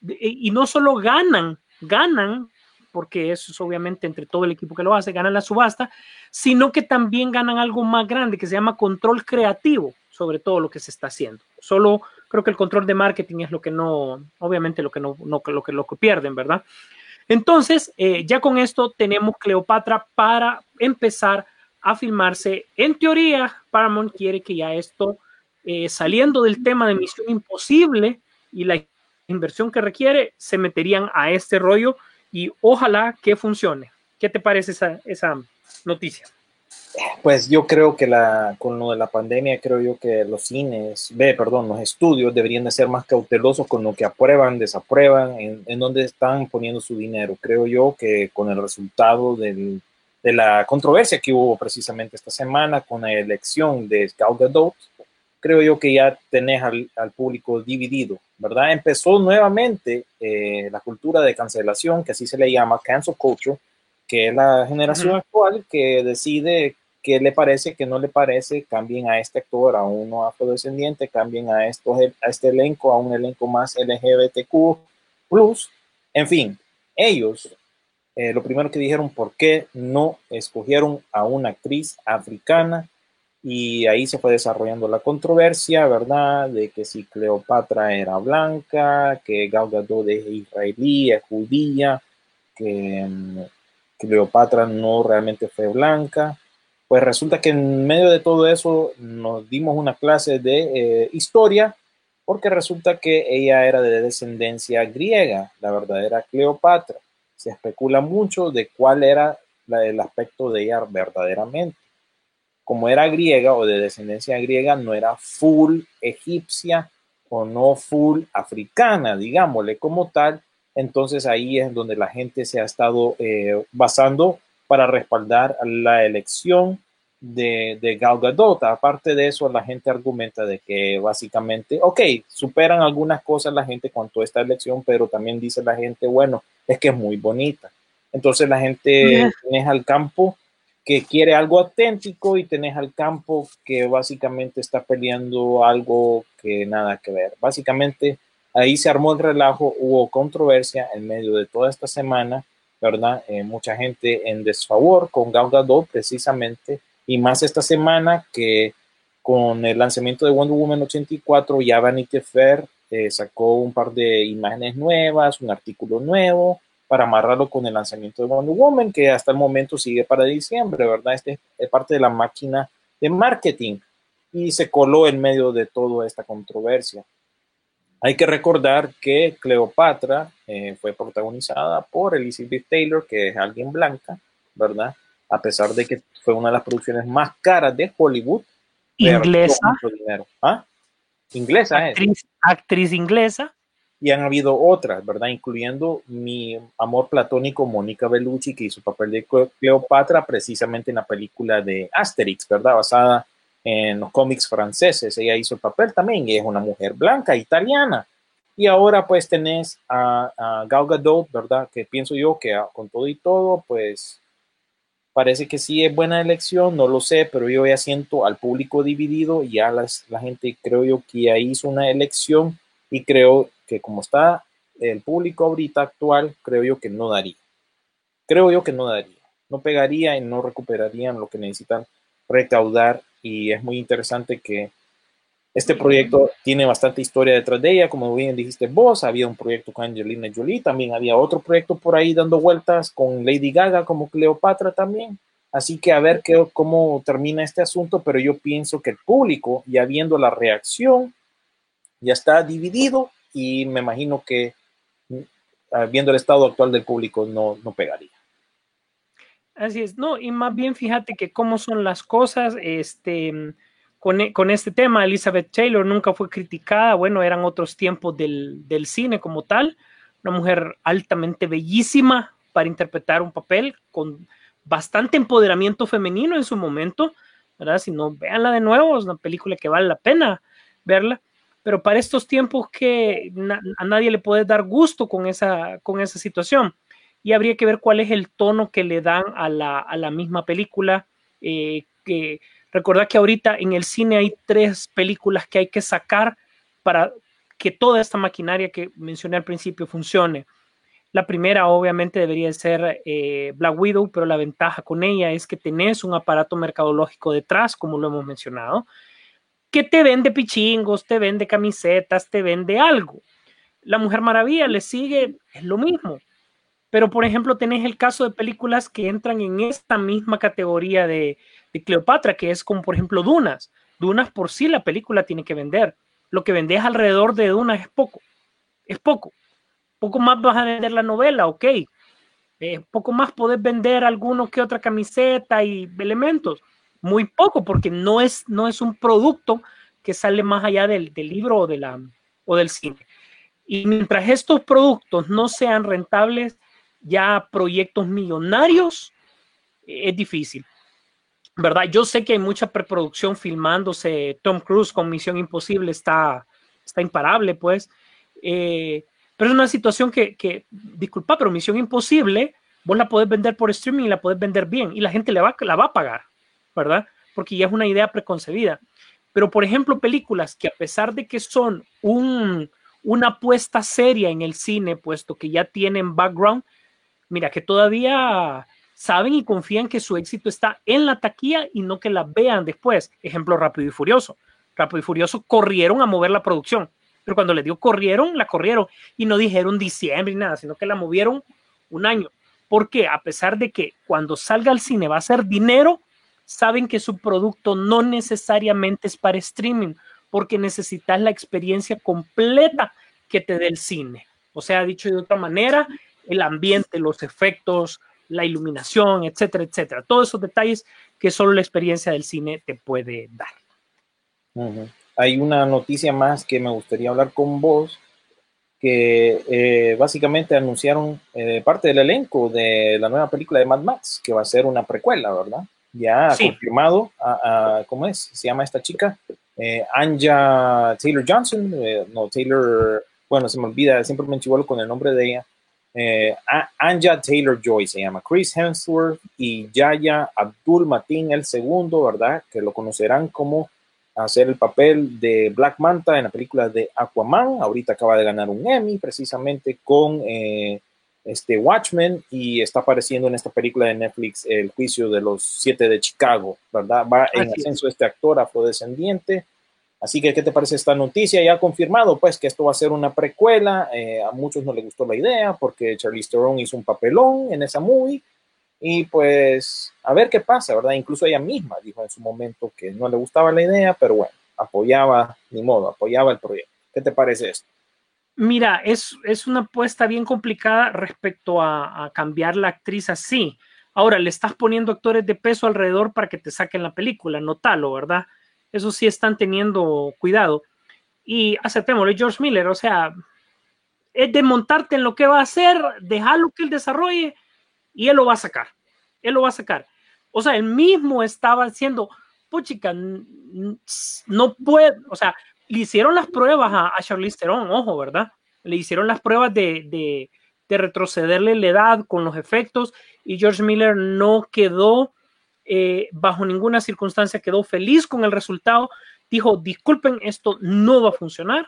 Y no solo ganan, ganan, porque eso es obviamente entre todo el equipo que lo hace, ganan la subasta, sino que también ganan algo más grande que se llama control creativo sobre todo lo que se está haciendo. Solo creo que el control de marketing es lo que no, obviamente lo que no, no lo que lo que pierden, ¿verdad? Entonces, eh, ya con esto tenemos Cleopatra para empezar a filmarse. En teoría, Paramount quiere que ya esto, eh, saliendo del tema de Misión Imposible y la inversión que requiere, se meterían a este rollo y ojalá que funcione. ¿Qué te parece esa, esa noticia? Pues yo creo que la, con lo de la pandemia, creo yo que los cines, ve, perdón, los estudios deberían de ser más cautelosos con lo que aprueban, desaprueban, en, en dónde están poniendo su dinero. Creo yo que con el resultado del, de la controversia que hubo precisamente esta semana con la elección de Gal Gadot, creo yo que ya tenés al, al público dividido, ¿verdad? Empezó nuevamente eh, la cultura de cancelación, que así se le llama, cancel culture, que es la generación actual que decide qué le parece, qué no le parece, cambien a este actor, a uno afrodescendiente, cambien a, estos, a este elenco, a un elenco más LGBTQ+, en fin, ellos, eh, lo primero que dijeron, ¿por qué no escogieron a una actriz africana? Y ahí se fue desarrollando la controversia, ¿verdad? De que si Cleopatra era blanca, que Gal Gadot es israelí, es judía, que mm, Cleopatra no realmente fue blanca. Pues resulta que en medio de todo eso nos dimos una clase de eh, historia porque resulta que ella era de descendencia griega, la verdadera Cleopatra. Se especula mucho de cuál era el aspecto de ella verdaderamente. Como era griega o de descendencia griega, no era full egipcia o no full africana, digámosle como tal, entonces ahí es donde la gente se ha estado eh, basando para respaldar la elección de, de Gal Gadot. Aparte de eso, la gente argumenta de que básicamente, ok, superan algunas cosas la gente con toda esta elección, pero también dice la gente, bueno, es que es muy bonita. Entonces la gente tenés al campo que quiere algo auténtico y tenés al campo que básicamente está peleando algo que nada que ver. Básicamente Ahí se armó el relajo, hubo controversia en medio de toda esta semana, ¿verdad? Eh, mucha gente en desfavor con Gal Gadot precisamente, y más esta semana que con el lanzamiento de Wonder Woman 84 ya Vanity Fair eh, sacó un par de imágenes nuevas, un artículo nuevo para amarrarlo con el lanzamiento de Wonder Woman, que hasta el momento sigue para diciembre, ¿verdad? Este es parte de la máquina de marketing y se coló en medio de toda esta controversia. Hay que recordar que Cleopatra eh, fue protagonizada por Elizabeth Taylor, que es alguien blanca, ¿verdad? A pesar de que fue una de las producciones más caras de Hollywood. Inglesa. ¿Ah? Inglesa actriz, Actriz inglesa. Y han habido otras, ¿verdad? Incluyendo mi amor platónico Mónica Bellucci, que hizo papel de Cleopatra precisamente en la película de Asterix, ¿verdad? Basada en los cómics franceses. Ella hizo el papel también y es una mujer blanca, italiana. Y ahora pues tenés a, a Gal Gadot, ¿verdad? Que pienso yo que con todo y todo, pues parece que sí es buena elección, no lo sé, pero yo ya siento al público dividido, ya las, la gente creo yo que ya hizo una elección y creo que como está el público ahorita actual, creo yo que no daría. Creo yo que no daría. No pegaría y no recuperarían lo que necesitan recaudar y es muy interesante que este proyecto tiene bastante historia detrás de ella, como bien dijiste vos, había un proyecto con Angelina Jolie, también había otro proyecto por ahí dando vueltas con Lady Gaga como Cleopatra también. Así que a ver qué, cómo termina este asunto, pero yo pienso que el público, ya viendo la reacción, ya está dividido y me imagino que ah, viendo el estado actual del público no, no pegaría. Así es, no, y más bien fíjate que cómo son las cosas, este, con, e, con, este tema, Elizabeth Taylor nunca fue criticada, bueno, eran otros tiempos del, del, cine como tal, una mujer altamente bellísima para interpretar un papel con bastante empoderamiento femenino en su momento, ¿verdad? Si no, véanla de nuevo, es una película que vale la pena verla, pero para estos tiempos que a nadie le puede dar gusto con esa, con esa situación. Y habría que ver cuál es el tono que le dan a la, a la misma película, eh, que Recordad que ahorita en el cine hay tres películas que hay que sacar para que toda esta maquinaria que mencioné al principio funcione. La primera obviamente debería ser eh, Black Widow, pero la ventaja con ella es que tenés un aparato mercadológico detrás, como lo hemos mencionado, que te vende pichingos, te vende camisetas, te vende algo. La Mujer Maravilla le sigue, es lo mismo. Pero, por ejemplo, tenés el caso de películas que entran en esta misma categoría de, Cleopatra, que es como, por ejemplo, Dunas. Dunas por sí la película tiene que vender. Lo que vendes alrededor de Dunas es poco. Es poco. Poco más vas a vender la novela, ok. Eh, poco más podés vender alguno que otra camiseta y elementos. Muy poco, porque no es, no es un producto que sale más allá del, del libro o, de la, o del cine. Y mientras estos productos no sean rentables, ya proyectos millonarios, es difícil. ¿Verdad? Yo sé que hay mucha preproducción filmándose. Tom Cruise con Misión Imposible está, está imparable, pues. Eh, pero es una situación que, que, disculpa, pero Misión Imposible, vos la podés vender por streaming y la podés vender bien y la gente la va, la va a pagar, ¿verdad? Porque ya es una idea preconcebida. Pero, por ejemplo, películas que a pesar de que son un, una apuesta seria en el cine, puesto que ya tienen background, mira, que todavía saben y confían que su éxito está en la taquilla y no que la vean después. Ejemplo, Rápido y Furioso. Rápido y Furioso corrieron a mover la producción, pero cuando le dio corrieron, la corrieron y no dijeron diciembre ni nada, sino que la movieron un año. Porque a pesar de que cuando salga al cine va a ser dinero, saben que su producto no necesariamente es para streaming, porque necesitas la experiencia completa que te dé el cine. O sea, dicho de otra manera, el ambiente, los efectos, la iluminación, etcétera, etcétera. Todos esos detalles que solo la experiencia del cine te puede dar. Hay una noticia más que me gustaría hablar con vos, que eh, básicamente anunciaron eh, parte del elenco de la nueva película de Mad Max, que va a ser una precuela, ¿verdad? Ya ha confirmado, a, ¿cómo es? Se llama esta chica, eh, Anja Taylor Johnson, no, Taylor, bueno, se me olvida, siempre me enchivolo con el nombre de ella eh, Anja Taylor Joy se llama, Chris Hemsworth y Yaya Abdul Matin el segundo, ¿verdad? Que lo conocerán como hacer el papel de Black Manta en la película de Aquaman. Ahorita acaba de ganar un Emmy precisamente con eh, este Watchmen y está apareciendo en esta película de Netflix El juicio de los siete de Chicago, ¿verdad? Va en ascenso este actor afrodescendiente Así que, ¿qué te parece esta noticia? Ya ha confirmado, pues, que esto va a ser una precuela. Eh, a muchos no les gustó la idea porque Charlize Theron hizo un papelón en esa movie. Y pues, a ver qué pasa, ¿verdad? Incluso ella misma dijo en su momento que no le gustaba la idea, pero bueno, apoyaba, ni modo, apoyaba el proyecto. ¿Qué te parece esto? Mira, es, es una apuesta bien complicada respecto a, cambiar la actriz así. Ahora, le estás poniendo actores de peso alrededor para que te saquen la película, notalo, ¿verdad? Eso sí están teniendo cuidado. Y aceptémoslo, George Miller, o sea, es de montarte en lo que va a hacer, dejarlo que él desarrolle y él lo va a sacar. Él lo va a sacar. O sea, él mismo estaba haciendo, puchica, no puede, o sea, le hicieron las pruebas a, a Charlize Theron, ojo, ¿verdad? Le hicieron las pruebas de, de, de retrocederle la edad con los efectos y George Miller no quedó eh, bajo ninguna circunstancia quedó feliz con el resultado, dijo, disculpen, esto no va a funcionar,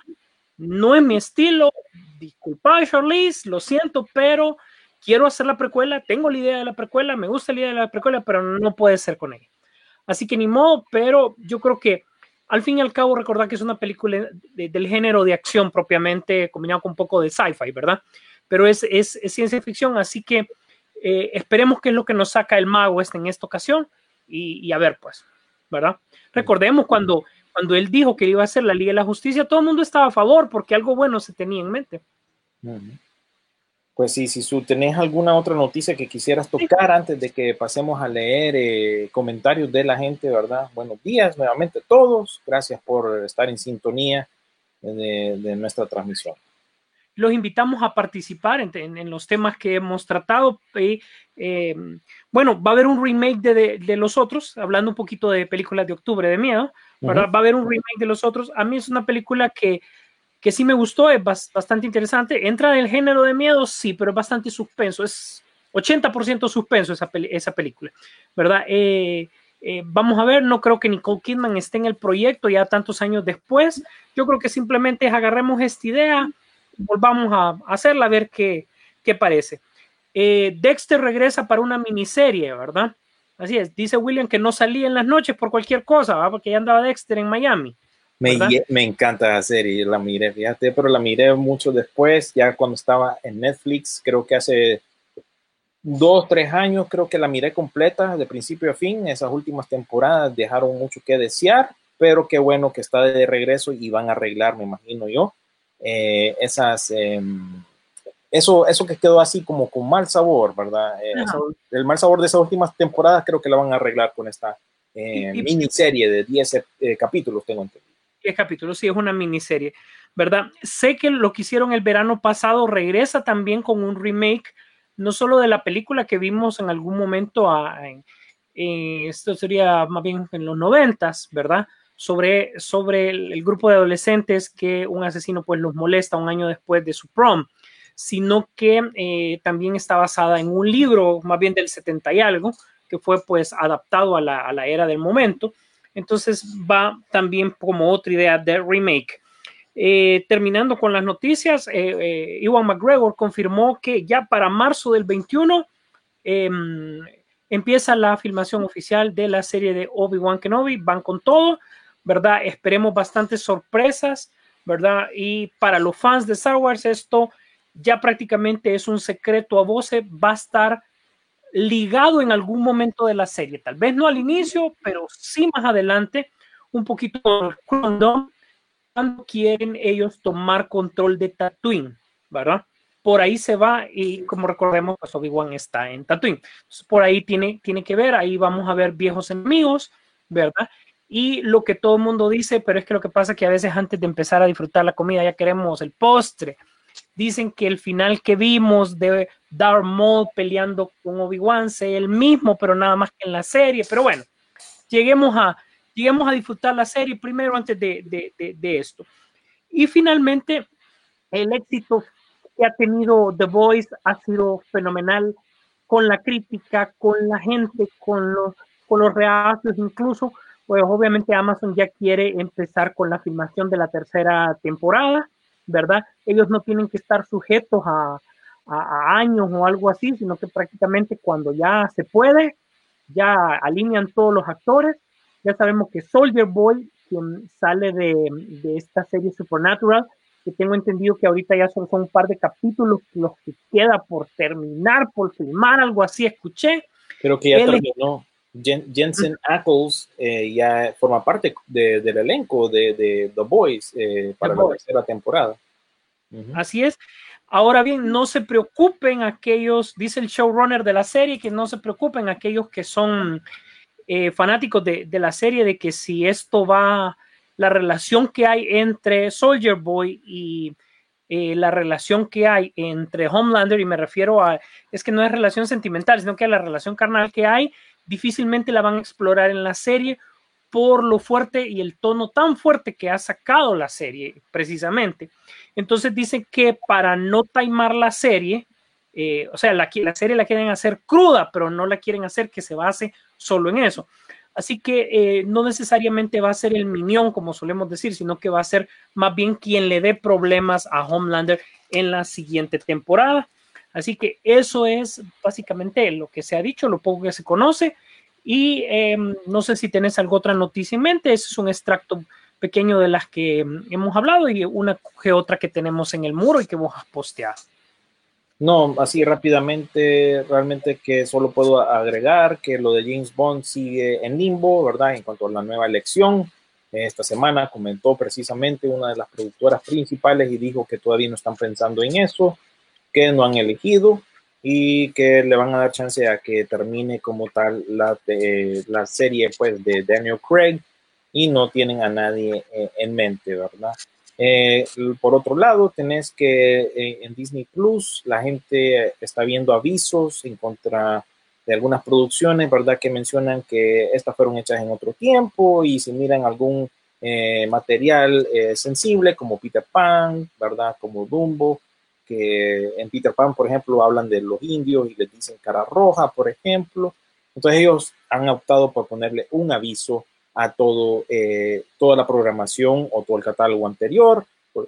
No es mi estilo, disculpa Charlize, lo siento, pero quiero hacer la precuela, tengo la idea de la precuela, me gusta la idea de la precuela, pero no puede ser con ella. Así que ni modo, pero yo creo que al fin y al cabo recordar que es una película del género de acción propiamente combinado con un poco de sci-fi, ¿verdad? Pero es, ciencia ficción, así que eh, esperemos que es lo que nos saca el mago este en esta ocasión y, a ver, pues, ¿verdad? Recordemos cuando, cuando él dijo que iba a hacer la Liga de la Justicia, todo el mundo estaba a favor porque algo bueno se tenía en mente. Pues sí, si tú tenés alguna otra noticia que quisieras tocar antes de que pasemos a leer eh, comentarios de la gente, ¿verdad? Buenos días nuevamente a todos. Gracias por estar en sintonía de, nuestra transmisión. Los invitamos a participar en, los temas que hemos tratado. Eh, bueno, va a haber un remake de, los otros, hablando un poquito de películas de octubre de miedo, ¿verdad? Va a haber un remake de los otros. A mí es una película que que sí me gustó, es bastante interesante. Entra en el género de miedo, sí, pero es bastante suspenso. Es 80% suspenso esa, esa película, ¿verdad? Eh, eh, vamos a ver, no creo que Nicole Kidman esté en el proyecto ya tantos años después. Yo creo que simplemente agarremos esta idea, volvamos a, hacerla, a ver qué, qué parece. Eh, Dexter regresa para una miniserie, ¿verdad? Así es, dice William que no salía en las noches por cualquier cosa, porque ya andaba Dexter en Miami. Me, me, encanta la serie, la miré, fíjate, pero la miré mucho después, ya cuando estaba en Netflix, creo que hace dos, tres años, creo que la miré completa, de principio a fin. Esas últimas temporadas dejaron mucho que desear, pero qué bueno que está de regreso y van a arreglar, me imagino yo, eh, esas... Em, eso, eso que quedó así como con mal sabor, ¿verdad? Eh, el mal sabor de esas últimas temporadas creo que la van a arreglar con esta eh, miniserie de 10 capítulos, tengo entendido capítulos, sí, es una miniserie, ¿verdad? Sé que lo que hicieron el verano pasado regresa también con un remake, no solo de la película que vimos en algún momento, a, esto sería más bien en los noventas, ¿verdad? Sobre, sobre el, grupo de adolescentes que un asesino pues los molesta un año después de su prom, sino que eh, también está basada en un libro más bien del 70 y algo, que fue pues adaptado a la, a la era del momento entonces va también como otra idea de remake. Eh, terminando con las noticias, eh, Iwan eh, McGregor confirmó que ya para marzo del 21 em, empieza la filmación oficial de la serie de Obi-Wan Kenobi. Van con todo, ¿verdad? Esperemos bastantes sorpresas, ¿verdad? Y para los fans de Star Wars, esto ya prácticamente es un secreto a voces. Va a estar ligado en algún momento de la serie, tal vez no al inicio, pero sí más adelante, un poquito cuando quieren ellos tomar control de Tatooine, ¿verdad? Por ahí se va y como recordemos, pues Obi-Wan está en Tatooine. por ahí tiene, tiene que ver, ahí vamos a ver viejos enemigos, ¿verdad? Y lo que todo el mundo dice, pero es que lo que pasa es que a veces antes de empezar a disfrutar la comida ya queremos el postre, Dicen que el final que vimos de Darth Maul peleando con Obi-Wan sea el mismo, pero nada más que en la serie. Pero bueno, lleguemos a, lleguemos a disfrutar la serie primero antes de, de esto. Y finalmente, el éxito que ha tenido The Voice ha sido fenomenal con la crítica, con la gente, con los, con los reacios, incluso, pues obviamente Amazon ya quiere empezar con la filmación de la tercera temporada. ¿verdad? Ellos no tienen que estar sujetos a, años o algo así, sino que prácticamente cuando ya se puede, ya alinean todos los actores. Ya sabemos que Soldier Boy, quien sale de, esta serie Supernatural, que tengo entendido que ahorita ya son, son, un par de capítulos los que queda por terminar, por filmar, algo así, escuché. Creo que ya terminó. Jensen Ackles eh, ya forma parte del elenco de, The Boys eh, para la tercera temporada. Así es. Ahora bien, no se preocupen aquellos, dice el showrunner de la serie, que no se preocupen aquellos que son eh, fanáticos de, de, la serie, de que si esto va, la relación que hay entre Soldier Boy y la relación que hay entre Homelander, y me refiero a, es que no es relación sentimental, sino que la relación carnal que hay difícilmente la van a explorar en la serie por lo fuerte y el tono tan fuerte que ha sacado la serie, precisamente. Entonces dicen que para no taimar la serie, eh, o sea, la, la serie la quieren hacer cruda, pero no la quieren hacer que se base solo en eso. Así que eh, no necesariamente va a ser el minión, como solemos decir, sino que va a ser más bien quien le dé problemas a Homelander en la siguiente temporada. Así que eso es básicamente lo que se ha dicho, lo poco que se conoce. Y em, no sé si tenés alguna otra noticia en mente. Ese es un extracto pequeño de las que em, hemos hablado y una que otra que tenemos en el muro y que vos has posteado. No, así rápidamente, realmente que solo puedo agregar que lo de James Bond sigue en limbo, ¿verdad? En cuanto a la nueva elección, esta semana comentó precisamente una de las productoras principales y dijo que todavía no están pensando en eso, que no han elegido y que le van a dar chance a que termine como tal la, la serie pues de Daniel Craig y no tienen a nadie eh, en mente, ¿verdad? Eh, por otro lado, tenés que eh, en Disney Plus la gente está viendo avisos en contra de algunas producciones, ¿verdad? Que mencionan que estas fueron hechas en otro tiempo y si miran algún eh, material sensible como Peter Pan, ¿verdad? Como Dumbo, que en Peter Pan, por ejemplo, hablan de los indios y les dicen cara roja, por ejemplo. Entonces ellos han optado por ponerle un aviso a todo, eh, toda la programación o todo el catálogo anterior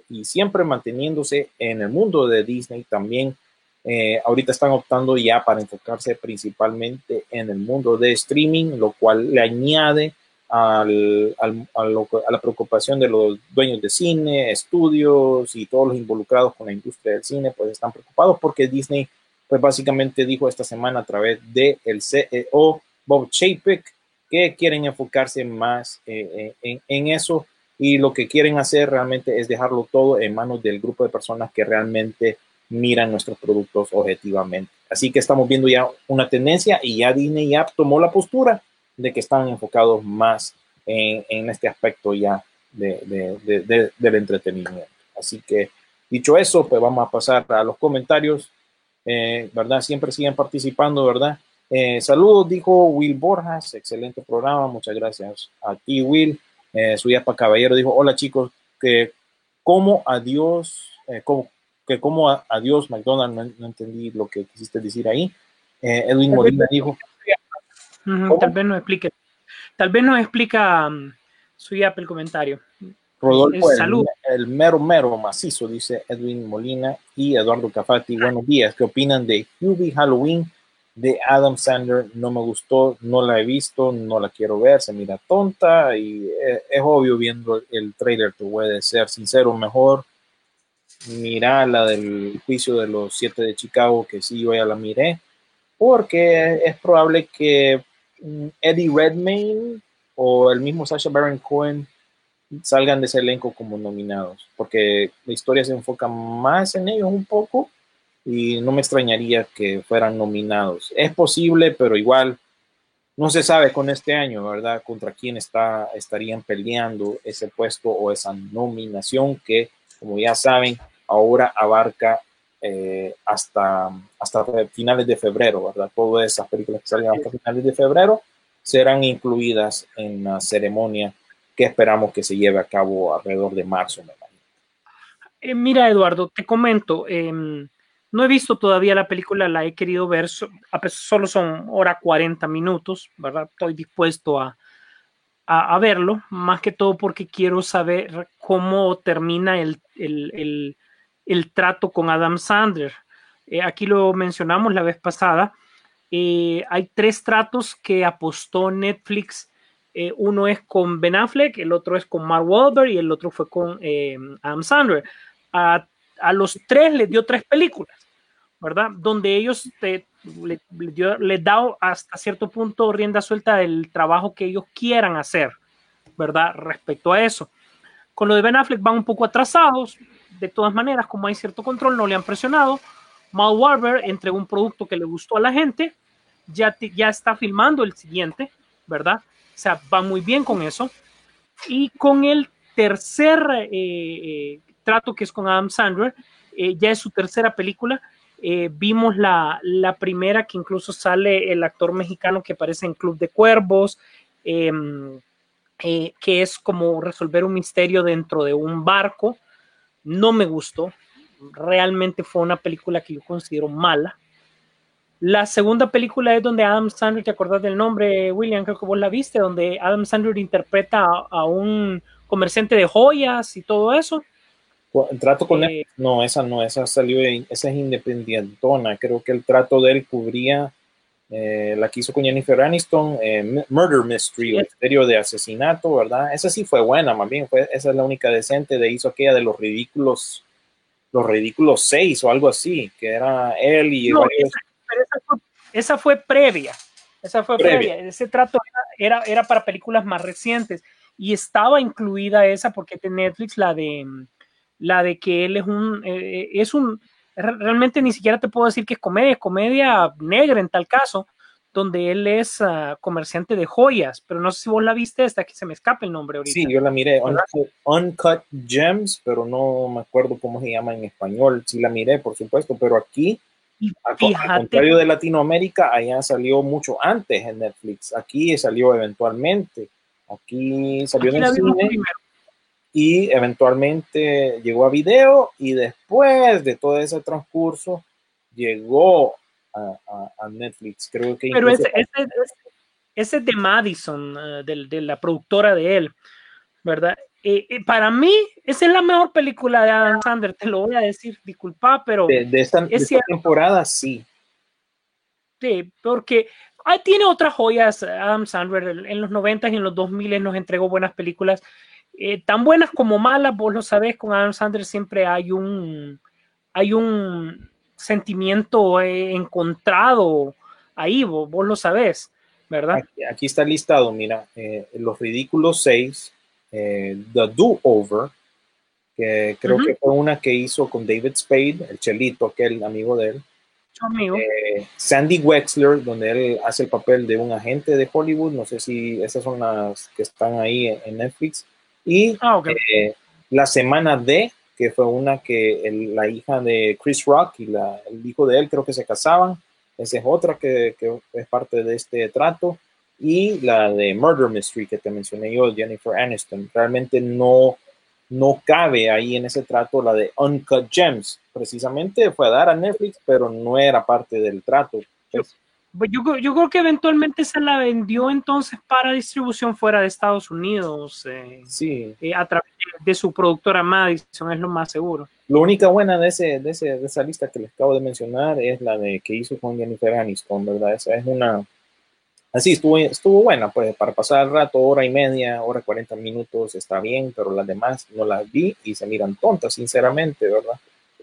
y siempre manteniéndose en el mundo de Disney también. Eh, ahorita están optando ya para enfocarse principalmente en el mundo de streaming, lo cual le añade al, al, a, a, la preocupación de los dueños de cine, estudios y todos los involucrados con la industria del cine, pues están preocupados porque Disney, pues básicamente dijo esta semana a través de el CEO Bob Chapek que quieren enfocarse más eh, eh, en, eso y lo que quieren hacer realmente es dejarlo todo en manos del grupo de personas que realmente miran nuestros productos objetivamente. Así que estamos viendo ya una tendencia y ya Disney ya tomó la postura de que están enfocados más en, este aspecto ya de, del entretenimiento. Así que dicho eso, pues vamos a pasar a los comentarios, eh, ¿verdad? Siempre siguen participando, ¿verdad? Eh, saludos, dijo Will Borjas, excelente programa, muchas gracias a ti, Will. Eh, para Caballero dijo, hola chicos, que como adiós, eh, como, que como adiós McDonald's, no, entendí lo que quisiste decir ahí. Eh, Edwin Molina dijo. tal vez no explique, tal vez no explica um, el comentario. Rodolfo, el, el, mero mero macizo, dice Edwin Molina y Eduardo Cafati. Buenos días, ¿qué opinan de Hubie Halloween? De Adam Sandler no me gustó, no la he visto, no la quiero ver, se mira tonta y eh, es, obvio viendo el trailer, te puede ser sincero, mejor mira la del juicio de los siete de Chicago, que sí, yo ya la miré, porque es probable que mm, Eddie Redmayne o el mismo Sasha Baron Cohen salgan de ese elenco como nominados, porque la historia se enfoca más en ellos un poco y no me extrañaría que fueran nominados. Es posible, pero igual no se sabe con este año, ¿verdad? Contra quién está, estarían peleando ese puesto o esa nominación que, como ya saben, ahora abarca eh, hasta, hasta finales de febrero, ¿verdad? Todas esas películas que salgan hasta finales de febrero serán incluidas en la ceremonia que esperamos que se lleve a cabo alrededor de marzo. Eh, mira, Eduardo, te comento, eh, no he visto todavía la película, la he querido ver, solo son hora 40 minutos, ¿verdad? Estoy dispuesto a, a, verlo, más que todo porque quiero saber cómo termina el, el, el, trato con Adam Sandler. Eh, aquí lo mencionamos la vez pasada. Eh, hay tres tratos que apostó Netflix. Eh, uno es con Ben Affleck, el otro es con Mark Wahlberg y el otro fue con Adam Sandler. A, a los tres les dio tres películas. ¿verdad? Donde ellos te, le, les da hasta cierto punto rienda suelta del trabajo que ellos quieran hacer, ¿verdad? Respecto a eso. Con lo de Ben Affleck van un poco atrasados, de todas maneras, como hay cierto control, no le han presionado. Mal Warber entregó un producto que le gustó a la gente, ya, ya está filmando el siguiente, ¿verdad? O sea, va muy bien con eso. Y con el tercer eh, eh, trato que es con Adam Sandler, eh, ya es su tercera película, eh, vimos la, la, primera que incluso sale el actor mexicano que aparece en Club de Cuervos, em, eh, que es como resolver un misterio dentro de un barco. No me gustó. Realmente fue una película que yo considero mala. La segunda película es donde Adam Sandler, ¿te acordás del nombre, William? Creo que vos la viste, donde Adam Sandler interpreta a, a un comerciante de joyas y todo eso. El trato con él, no, esa no, esa salió, esa es independientona. Creo que el trato de él cubría eh, la que hizo con Jennifer Aniston, eh, Murder Mystery, o misterio de asesinato, ¿verdad? Esa sí fue buena, más bien, fue, esa es la única decente de hizo aquella de los ridículos, los ridículos seis o algo así, que era él y No, esa, pero esa fue, esa fue previa. Esa fue Previa. previa. Ese trato era, era, era para películas más recientes y estaba incluida esa porque de Netflix la de la de que él es un eh, es un re- realmente ni siquiera te puedo decir que es comedia, es comedia negra en tal caso, donde él es ah, comerciante de joyas, pero no sé si vos la viste hasta que se me escape el nombre ahorita. Sí, yo la miré. Uncut, Uncut Gems, pero no me acuerdo cómo se llama en español. Sí la miré, por supuesto, pero aquí, a- al fíjate, contrario de Latinoamérica, allá salió mucho antes en Netflix. Aquí salió eventualmente. Aquí salió aquí en el cine primero. Y eventualmente llegó a video y después de todo ese transcurso llegó a, a- a Netflix. Creo que Pero ese, ese, ese es de Madison, eh, del- de, la productora de él, ¿verdad? Eh, eh, para mí, esa es la mejor película de Adam Sandler, te lo voy a decir, disculpa, pero de, de esta, de es esta temporada sí. sí, porque ah, tiene otras joyas Adam Sandler, en en los 90 y en los 2000 nos entregó buenas películas, eh, tan buenas como malas, vos lo sabés, con Adam Sandler siempre hay un, hay un sentimiento eh, encontrado ahí, vos, vos lo sabés, ¿verdad? Aquí, aquí está listado, mira, eh, Los Ridículos 6, eh, The Do-Over, que creo Ujú. que fue una que hizo con David Spade, el chelito, aquel amigo de él. Amigo. Eh, Sandy Wexler, donde él hace el papel de un agente de Hollywood, no sé si esas son las que están ahí en Netflix. Y Ah, eh, La Semana D, que fue una que el- la hija de Chris Rock y la- el hijo de él creo que se casaban. Esa es otra que, que es parte de este trato. Y la de Murder Mystery que te mencioné yo, Jennifer Aniston. Realmente no, no cabe ahí en ese trato la de Uncut Gems. Precisamente fue a dar a Netflix, pero no era parte del trato. Pues Yo, creo- yo creo que eventualmente se la vendió entonces para distribución fuera de Estados Unidos eh, sí, eh, a través de, de su productora Madison, es lo más seguro. Lo única buena de, ese, de, ese, de esa lista que les acabo de mencionar es la de que hizo con Jennifer Aniston, ¿verdad? Esa es una... Así, estuvo, estuvo buena, pues, para pasar el rato, hora y media, hora 40 minutos, está bien, pero las demás no las vi y se miran tontas, sinceramente, ¿verdad?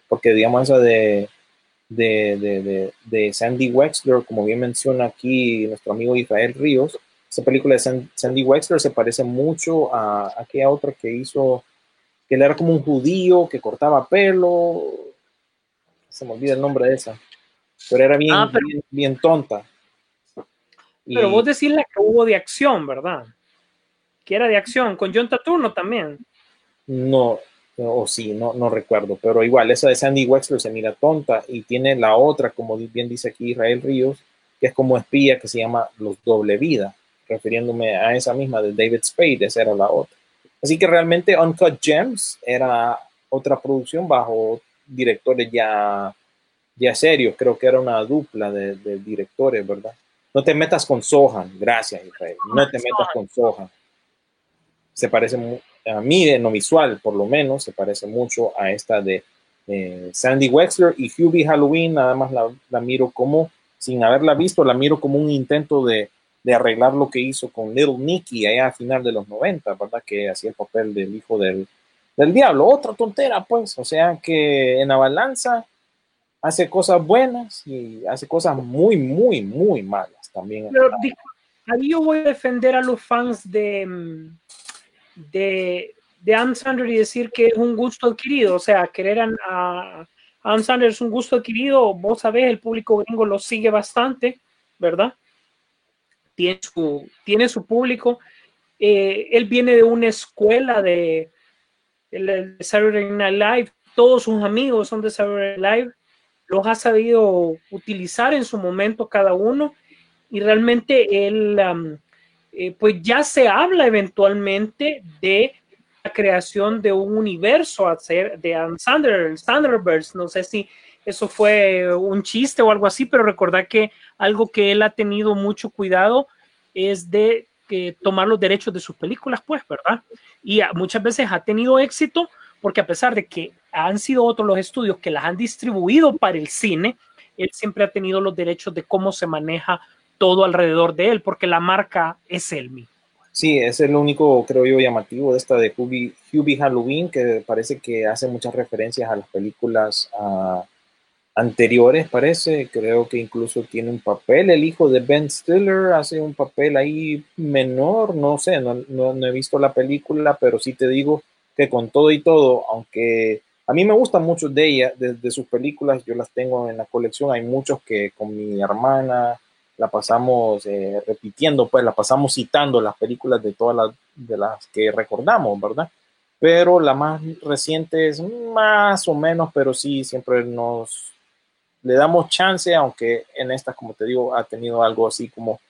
Porque, digamos, esa de, de, de, de, de Sandy Wexler, como bien menciona aquí nuestro amigo Israel Ríos, esa película de San- Sandy Wexler se parece mucho a aquella otra que hizo que él era como un judío que cortaba pelo. Se me olvida el nombre de esa. Pero era bien, Ah, pero- bien, bien tonta. Y- Pero vos decís la que hubo de acción, ¿verdad? Que era de acción, con John Turturno también. No, o sí, no, no recuerdo. Pero igual, esa de Sandy Wexler se mira tonta. Y tiene la otra, como bien dice aquí Israel Ríos, que es como espía, que se llama Los Doble Vida. Refiriéndome a esa misma de David Spade, esa era la otra. Así que realmente Uncut Gems era otra producción bajo directores ya, ya serios. Creo que era una dupla de, de directores, ¿verdad? No te metas con Sohan, gracias Israel. No te metas con Sohan. Se parece mu- a mí en lo visual, por lo menos, se parece mucho a esta de eh, Sandy Wexler y Hubie Halloween. Nada más la, la miro como, sin haberla visto, la miro como un intento de, de arreglar lo que hizo con Little Nicky allá a final de los 90, ¿verdad? Que hacía el papel del hijo del, del diablo. Otra tontera, pues. O sea que en la balanza hace cosas buenas y hace cosas muy, muy, muy malas también. Pero ahí yo voy a defender a los fans de, mm, de, de Adam Sandler y decir que es un gusto adquirido. O sea, querer a, a Adam Sandler es un gusto adquirido. Vos sabés, el público gringo lo sigue bastante, ¿verdad? Tiene su, tiene su público. Eh, él viene de una escuela de, de Saturday Night Live. Todos sus amigos son de Saturday Night Live. Los ha sabido utilizar en su momento cada uno y realmente él, eh, pues ya se habla eventualmente de la creación de un universo de Sandler, Sandlerverse. No sé si eso fue un chiste o algo así, pero recordad que algo que él ha tenido mucho cuidado es de que tomar los derechos de sus películas, pues, ¿verdad? Y muchas veces ha tenido éxito porque a pesar de que han sido otros los estudios que las han distribuido para el cine, él siempre ha tenido los derechos de cómo se maneja todo alrededor de él, porque la marca es él mismo. Sí, es el único, creo yo, llamativo de esta de Hubie, Halloween, que parece que hace muchas referencias a las películas uh, anteriores, parece. Creo que incluso tiene un papel. El hijo de Ben Stiller hace un papel ahí menor, no sé, no, no, he visto la película, pero sí te digo que con todo y todo, aunque a mí me gustan mucho de ella, de, sus películas, yo las tengo en la colección, hay muchos que con mi hermana la pasamos eh, repitiendo, pues la pasamos citando las películas de todas las, de las que recordamos, ¿verdad? Pero la más reciente es más o menos, pero sí, siempre nos le damos chance, aunque en esta, como te digo, ha tenido algo así como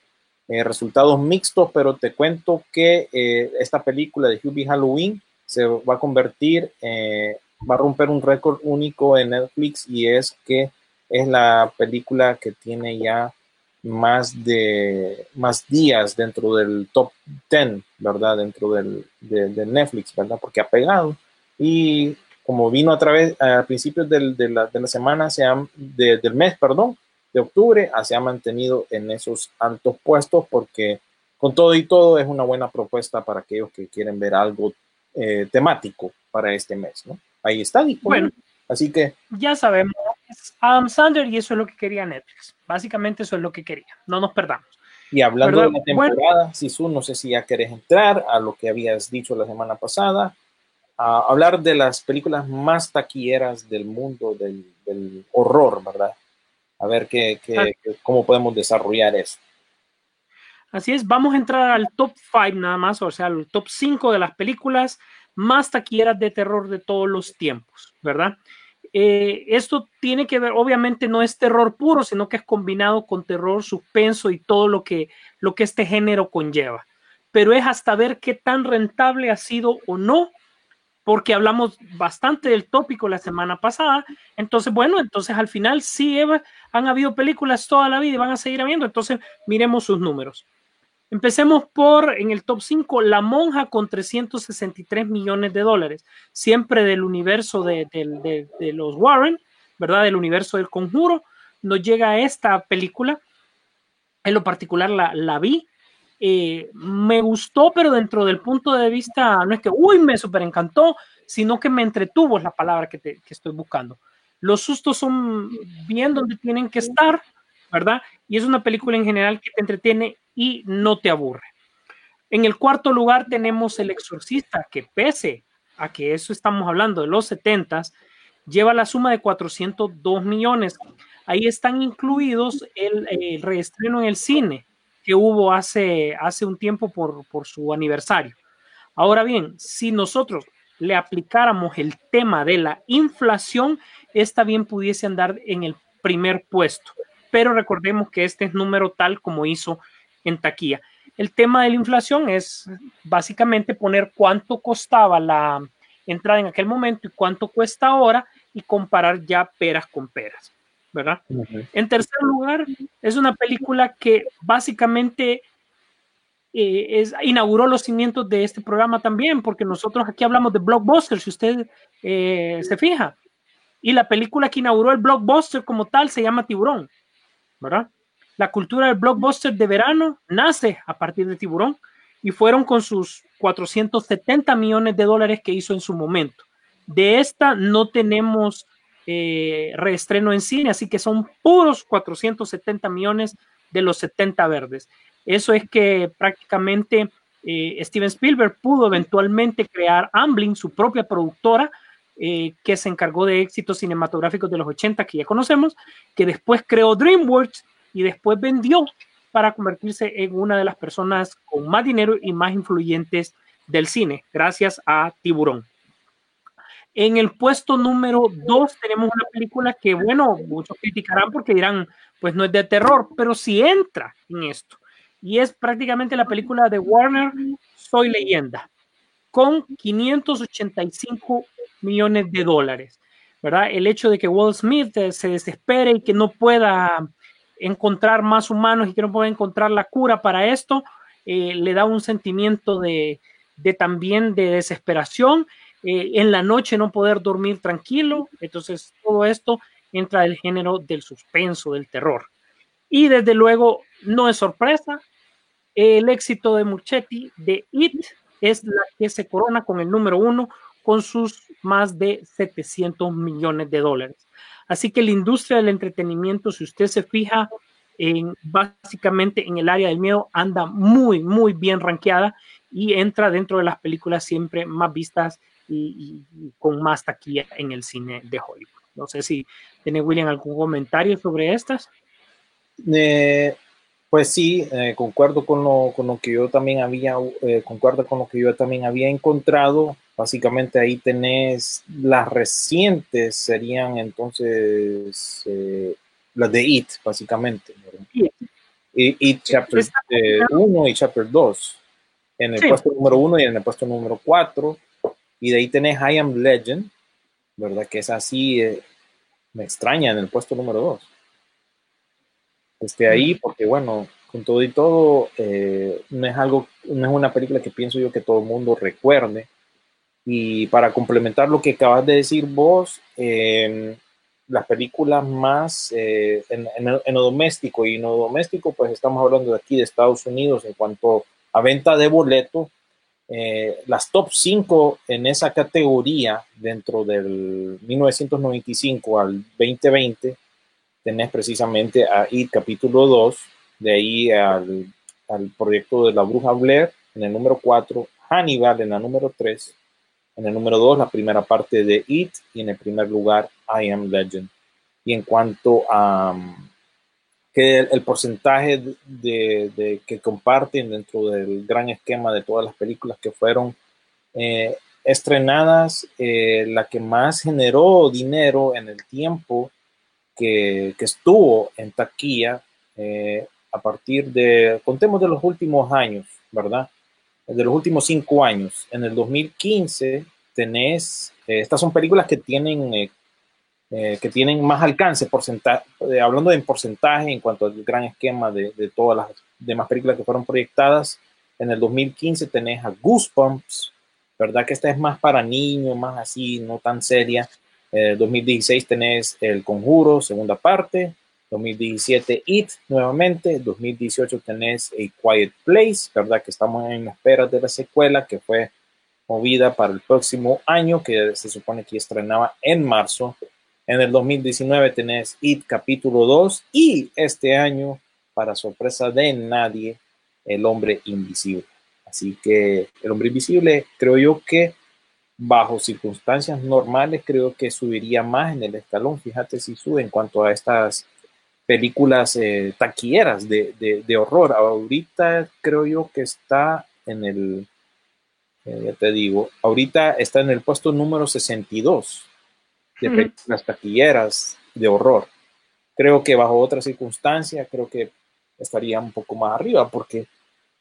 eh, resultados mixtos, pero te cuento que eh, esta película de Hubie Halloween se va a convertir, va a romper un récord único en Netflix y es que es la película que tiene ya más de más días dentro del top 10, ¿verdad? Dentro del, de, Netflix, ¿verdad? Porque ha pegado. Y como vino a través, a principios del, de, la, de, la, semana, se han, del mes, perdón, de octubre, se ha mantenido en esos altos puestos porque con todo y todo es una buena propuesta para aquellos que quieren ver algo eh, temático para este mes, ¿no? Ahí está Bueno, Así que... Ya sabemos, Adam Sandler y eso es lo que quería Netflix. Básicamente eso es lo que quería. No nos perdamos. Y hablando de la temporada, si Sisu, no sé si ya querés entrar a lo que habías dicho la semana pasada, a hablar de las películas más taquilleras del mundo del, horror, ¿verdad? A ver qué, qué, cómo podemos desarrollar eso. Así es, vamos a entrar al top 5 nada más, o sea, al top 5 de las películas más taquilleras de terror de todos los tiempos, ¿verdad? Eh, esto tiene que ver, obviamente no es terror puro, sino que es combinado con terror, suspenso y todo lo que, lo que este género conlleva. Pero es hasta ver qué tan rentable ha sido o no, porque hablamos bastante del tópico la semana pasada. Entonces, bueno, entonces al final sí Eva, han habido películas toda la vida y van a seguir habiendo. Entonces, miremos sus números. Empecemos por en el top 5, La Monja con 363 millones de dólares, siempre del universo de, los Warren, ¿verdad? Del universo del conjuro. Nos llega esta película. En lo particular la, la vi. Eh, me gustó, pero dentro del punto de vista, no es que, uy, me super encantó, sino que me entretuvo, es la palabra que, que estoy buscando. Los sustos son bien donde tienen que estar, ¿verdad? Y es una película en general que te entretiene y no te aburre. En el cuarto lugar tenemos El Exorcista, que pese a que eso estamos hablando de los 70 lleva la suma de 402 millones. Ahí están incluidos el, reestreno en el cine que hubo hace, hace un tiempo por, por su aniversario. Ahora bien, si nosotros le aplicáramos el tema de la inflación, esta bien pudiese andar en el primer puesto pero recordemos que este es número tal como hizo en taquilla. El tema de la inflación es básicamente poner cuánto costaba la entrada en aquel momento y cuánto cuesta ahora y comparar ya peras con peras, ¿verdad? En tercer lugar, es una película que básicamente eh, es, inauguró los cimientos de este programa también, porque nosotros aquí hablamos de blockbusters, si usted eh, se fija. Y la película que inauguró el blockbuster como tal se llama Tiburón. ¿verdad? La cultura del blockbuster de verano nace a partir de Tiburón y fueron con sus 470 millones de dólares que hizo en su momento. De esta no tenemos eh, reestreno en cine, así que son puros 470 millones de los 70 verdes. Eso es que prácticamente eh, Steven Spielberg pudo eventualmente crear Amblin, su propia productora, eh, que se encargó de éxitos cinematográficos de los 80 que ya conocemos, que después creó DreamWorks y después vendió para convertirse en una de las personas con más dinero y más influyentes del cine, gracias a Tiburón. En el puesto número 2 tenemos una película que, bueno, muchos criticarán porque dirán, pues no es de terror, pero sí entra en esto. Y es prácticamente la película de Warner, Soy leyenda, con 585 millones de dólares. ¿verdad? El hecho de que Will Smith eh, se desespere y que no pueda encontrar más humanos y que no pueda encontrar la cura para esto, eh, le da un sentimiento de, de también de desesperación, eh, en la noche no poder dormir tranquilo, entonces todo esto entra del género del suspenso, del terror. Y desde luego, no es sorpresa, el éxito de Muchetti de It es la que se corona con el número uno con sus más de 700 millones de dólares. Así que la industria del entretenimiento, si usted se fija en básicamente en el área del miedo, anda muy, muy bien rankeada y entra dentro de las películas siempre más vistas y, con más taquilla en el cine de Hollywood. No sé si tiene William algún comentario sobre estas. Eh, pues sí, eh, concuerdo con lo, con lo, que yo también había, eh, concuerdo con lo que yo también había encontrado. Básicamente ahí tenés las recientes, serían entonces las de It, básicamente. It, Chapter 1 y Chapter 2 en el puesto número uno y en el puesto número cuatro. Y de ahí tenés I Am Legend, ¿verdad? Que es así, eh, me extraña en el puesto número dos. Esté ahí porque, bueno, con todo y todo, eh, no es algo, no es una película que pienso yo que todo el mundo recuerde. Y para complementar lo que acabas de decir vos, em, las películas más eh, en, en, lo doméstico y no doméstico, pues estamos hablando de aquí de Estados Unidos en cuanto a venta de boleto. Eh, las top 5 en esa categoría dentro del 1995 al 2020 tenés precisamente a IT capítulo 2, de ahí al, al proyecto de la bruja Blair en el número 4, Hannibal en la número 3, en el número 2 la primera parte de It y en el primer lugar I Am Legend. Y en cuanto a que el, porcentaje de, que comparten dentro del gran esquema de todas las películas que fueron eh, estrenadas, eh, la que más generó dinero en el tiempo que, estuvo en taquilla eh, a partir de, contemos de los últimos años, ¿verdad? De los últimos cinco años. En el 2015 tenés, estas son películas que tienen eh, que tienen más alcance, porcentaje, eh, hablando en porcentaje en cuanto al gran esquema de, de, todas las demás películas que fueron proyectadas. En el 2015 tenés a Goosebumps, ¿verdad? Que esta es más para niños, más así, no tan seria. En 2016 tenés El Conjuro, segunda parte. 2017 It nuevamente. 2018 tenés A Quiet Place, ¿verdad? Que estamos en espera de la secuela que fue movida para el próximo año, que se supone que estrenaba en marzo. En el 2019 tenés It capítulo 2 y este año, para sorpresa de nadie, El hombre invisible. Así que El hombre invisible creo yo que bajo circunstancias normales creo que subiría más en el escalón. Fíjate si sube en cuanto a estas películas eh, taquilleras de, de, horror. Ahorita creo yo que está en el, eh, ya te digo, ahorita está en el puesto número 62 de las taquilleras de horror. Creo que bajo otra circunstancia, creo que estaría un poco más arriba, porque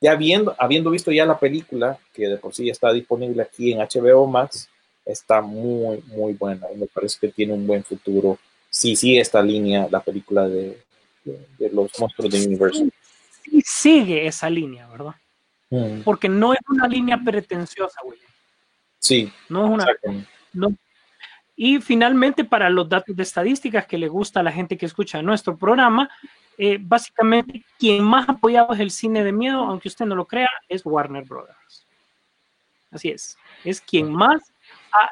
ya habiendo, habiendo visto ya la película, que de por sí está disponible aquí en HBO Max, está muy, muy buena y me parece que tiene un buen futuro. Sí, sí, esta línea, la película de, de, los monstruos de Universal. Sí, sigue esa línea, ¿verdad? Mm. Porque no es una línea pretenciosa, William. Sí. No es una. No, y finalmente, para los datos de estadísticas que le gusta a la gente que escucha nuestro programa, eh, básicamente quien más apoyado es el cine de miedo, aunque usted no lo crea, es Warner Brothers. Así es, es quien más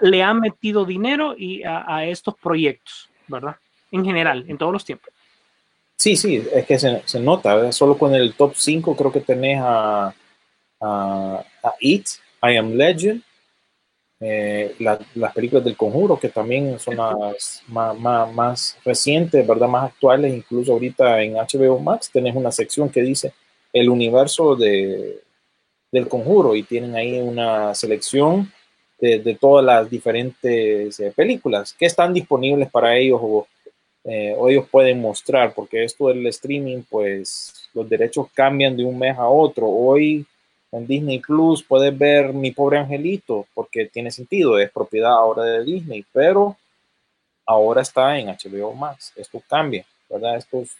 le ha metido dinero y a, estos proyectos, ¿verdad? En general, en todos los tiempos. Sí, sí, es que se, nota, solo con el top 5 creo que tenés a, a, a It, I Am Legend, eh, las películas del conjuro, que también son las más, más, recientes, ¿verdad? Más actuales, incluso ahorita en HBO Max tenés una sección que dice el universo de, del conjuro y tienen ahí una selección de, todas las diferentes eh, películas que están disponibles para ellos o, eh, o ellos pueden mostrar, porque esto del streaming, pues los derechos cambian de un mes a otro. Hoy en Disney Plus puedes ver Mi Pobre Angelito, porque tiene sentido, es propiedad ahora de Disney, pero ahora está en HBO Max. Esto cambia, ¿verdad? Esto es-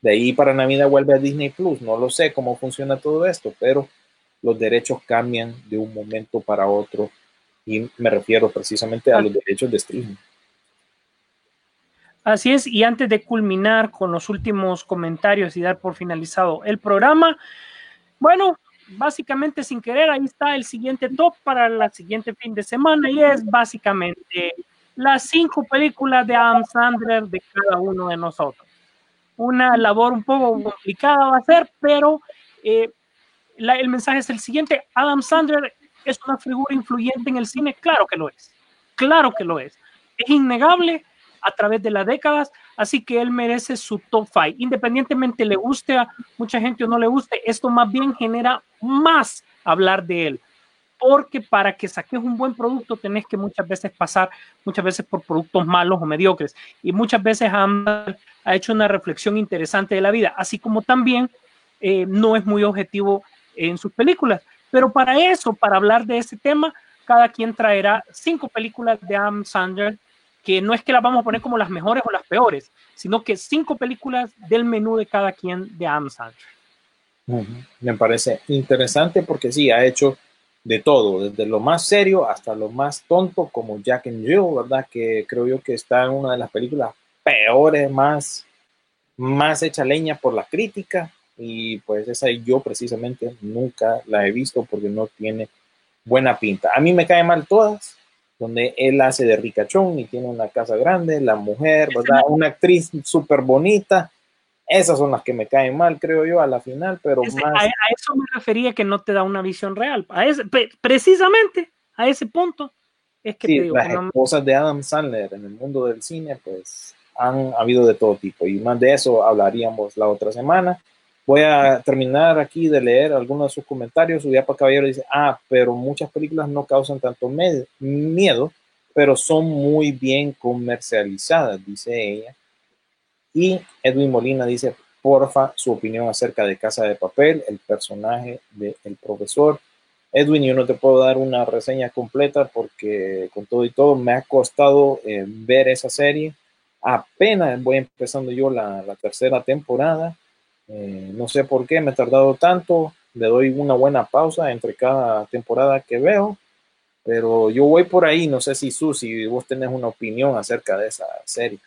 de ahí para Navidad vuelve a Disney Plus. No lo sé cómo funciona todo esto, pero los derechos cambian de un momento para otro y me refiero precisamente a los derechos de streaming. Así es, y antes de culminar con los últimos comentarios y dar por finalizado el programa, bueno, básicamente sin querer, ahí está el siguiente top para el siguiente fin de semana y es básicamente las cinco películas de Adam Sandler de cada uno de nosotros. Una labor un poco complicada va a ser, pero eh, la- el mensaje es el siguiente, Adam Sandler es una figura influyente en el cine, claro que lo es, claro que lo es. Es innegable a través de las décadas, así que él merece su top 5. Independientemente le guste a mucha gente o no le guste, esto más bien genera más hablar de él. Porque para que saques un buen producto tenés que muchas veces pasar, muchas veces por productos malos o mediocres. Y muchas veces Amber ha hecho una reflexión interesante de la vida, así como también eh, no es muy objetivo en sus películas. Pero para eso, para hablar de ese tema, cada quien traerá cinco películas de Adam Sandler que no es que las vamos a poner como las mejores o las peores, sino que cinco películas del menú de cada quien de Adam Sandler. Me parece interesante porque sí, ha hecho de todo, desde lo más serio hasta lo más tonto, como Jack and Jill, ¿verdad? Que creo yo que está en una de las películas peores, más, más hecha leña por la crítica. Y pues esa yo precisamente nunca la he visto porque no tiene buena pinta. A mí me caen mal todas, donde él hace de ricachón y tiene una casa grande, la mujer, ¿verdad? Una actriz súper bonita. Esas son las que me caen mal, creo yo, a la final, pero Ese- más... a, a eso me refería que no te da una visión real. A ese, pre- precisamente a ese punto es que Sí, te digo las no esposas de Adam Sandler en el mundo del cine, pues han habido de todo tipo y más de eso hablaríamos la otra semana. Voy a terminar aquí de leer algunos de sus comentarios. Uyapa Caballero dice, ah, pero muchas películas no causan tanto miedo, pero son muy bien comercializadas, dice ella. Y Edwin Molina dice, porfa, su opinión acerca de Casa de Papel, el personaje del profesor. Edwin, yo no te puedo dar una reseña completa porque con todo y todo me ha costado eh, ver esa serie. Apenas voy empezando yo la, la tercera temporada. Eh, no sé por qué me he tardado tanto. Le doy una buena pausa entre cada temporada que veo. Pero yo voy por ahí. No sé si Susi, vos tenés una opinión acerca de esa serie.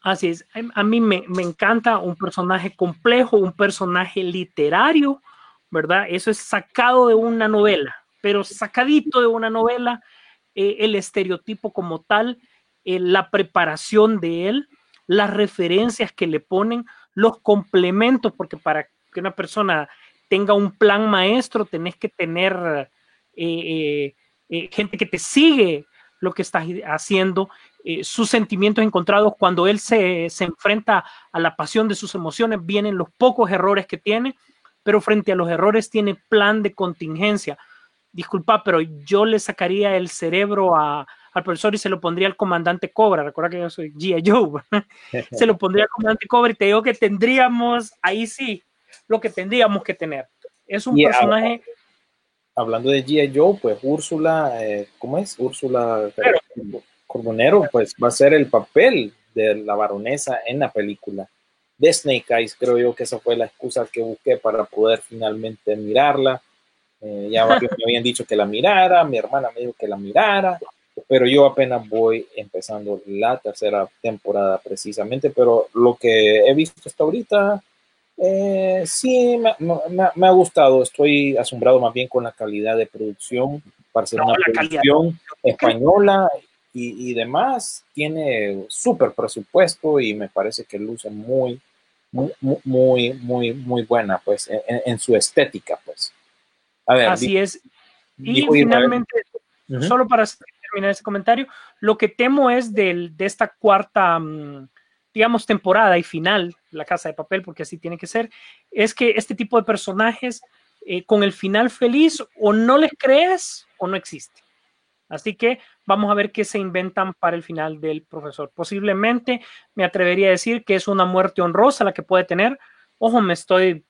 Así es, a mí me, me encanta un personaje complejo, un personaje literario, ¿verdad? Eso es sacado de una novela, pero sacadito de una novela, eh, el estereotipo como tal, eh, la preparación de él, las referencias que le ponen, los complementos, porque para que una persona tenga un plan maestro, tenés que tener eh, eh, eh, gente que te sigue lo que estás haciendo, sus sentimientos encontrados cuando él se, se enfrenta a la pasión de sus emociones, vienen los pocos errores que tiene, pero frente a los errores tiene plan de contingencia. Disculpa, pero yo le sacaría el cerebro a, al profesor y se lo pondría al comandante Cobra. Recuerda que yo soy G.I. Joe. se lo pondría al comandante Cobra y te digo que tendríamos, ahí sí, lo que tendríamos que tener. Es un Y personaje, Hablando de G.I. Joe, pues Úrsula, eh, ¿cómo es? Úrsula Cordonero, pues va a ser el papel de la baronesa en la película de Snake Eyes. Creo yo que esa fue la excusa que busqué para poder finalmente mirarla. Eh, ya varios me habían dicho que la mirara, mi hermana me dijo que la mirara, pero yo apenas voy empezando la tercera temporada precisamente, pero lo que he visto hasta ahorita, eh, sí me, me- me ha gustado, estoy asombrado más bien con la calidad de producción para ser No, una la calidad. producción española y, y demás, tiene súper presupuesto y me parece que luce muy, muy, muy, muy, muy buena, pues, en, en su estética, pues. A ver, así es. Y finalmente, Ujú. solo para terminar ese comentario, lo que temo es del, de esta cuarta, mm, digamos, temporada y final, La Casa de Papel, porque así tiene que ser, es que este tipo de personajes eh, con el final feliz o no les crees o no existe. Así que vamos a ver qué se inventan para el final del profesor. Posiblemente me atrevería a decir que es una muerte honrosa la que puede tener. Ojo, me estoy,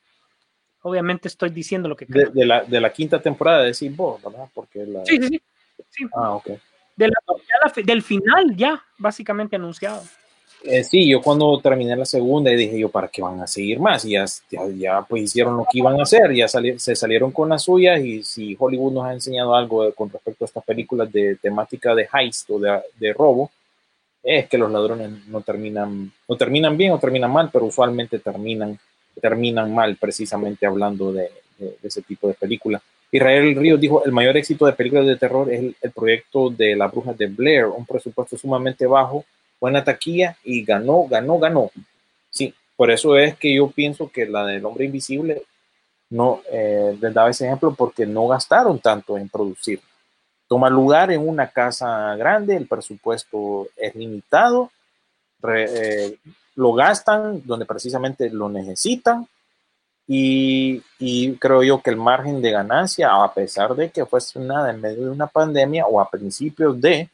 obviamente estoy diciendo lo que creo. de, de la, de la quinta temporada, decís vos, ¿verdad? Porque la... Sí, sí, sí. sí. Ah, ok. del final ya, básicamente anunciado. Eh, sí, yo cuando terminé la segunda dije yo, ¿para qué van a seguir más? Y ya, ya, pues hicieron lo que iban a hacer, ya se salieron con las suyas y si Hollywood nos ha enseñado algo con respecto a estas películas de temática de heist o de, de robo, es que los ladrones no terminan, no terminan bien o terminan mal, pero usualmente terminan, terminan mal precisamente hablando de, ese tipo de películas. Israel Ríos dijo, el mayor éxito de películas de terror es el, el proyecto de La Bruja de Blair, un presupuesto sumamente bajo buena taquilla y ganó, ganó, ganó. Sí, por eso es que yo pienso que la del hombre invisible no eh, les daba ese ejemplo porque no gastaron tanto en producir. Toma lugar en una casa grande, el presupuesto es limitado, eh, lo gastan donde precisamente lo necesitan y, y, creo yo que el margen de ganancia, a pesar de que fue nada en medio de una pandemia o a principios de,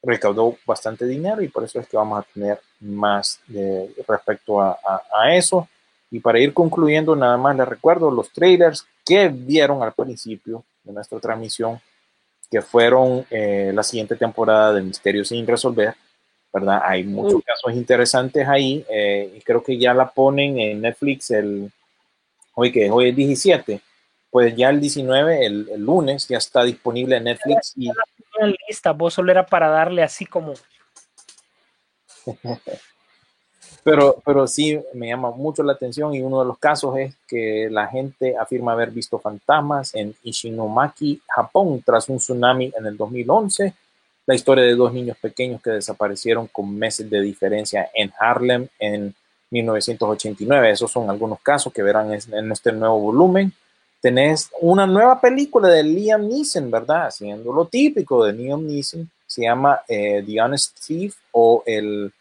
recaudó bastante dinero y por eso es que vamos a tener más de, respecto a, eso. Y para ir concluyendo, nada más les recuerdo los trailers que vieron al principio de nuestra transmisión, que fueron eh, la siguiente temporada de Misterio sin resolver, ¿verdad? Hay muchos casos interesantes ahí eh, y creo que ya la ponen en Netflix el, hoy que hoy es 17 pues ya el 19, el, lunes, ya está disponible en Netflix. Y... lista, vos solo era para darle así como... pero, pero sí me llama mucho la atención y uno de los casos es que la gente afirma haber visto fantasmas en Ishinomaki, Japón, tras un tsunami en el 2011. La historia de dos niños pequeños que desaparecieron con meses de diferencia en Harlem en 1989. Esos son algunos casos que verán en este nuevo volumen tenés una nueva película de Liam Neeson, ¿verdad? Haciendo lo típico de Liam Neeson, se llama eh, The Honest Thief o el,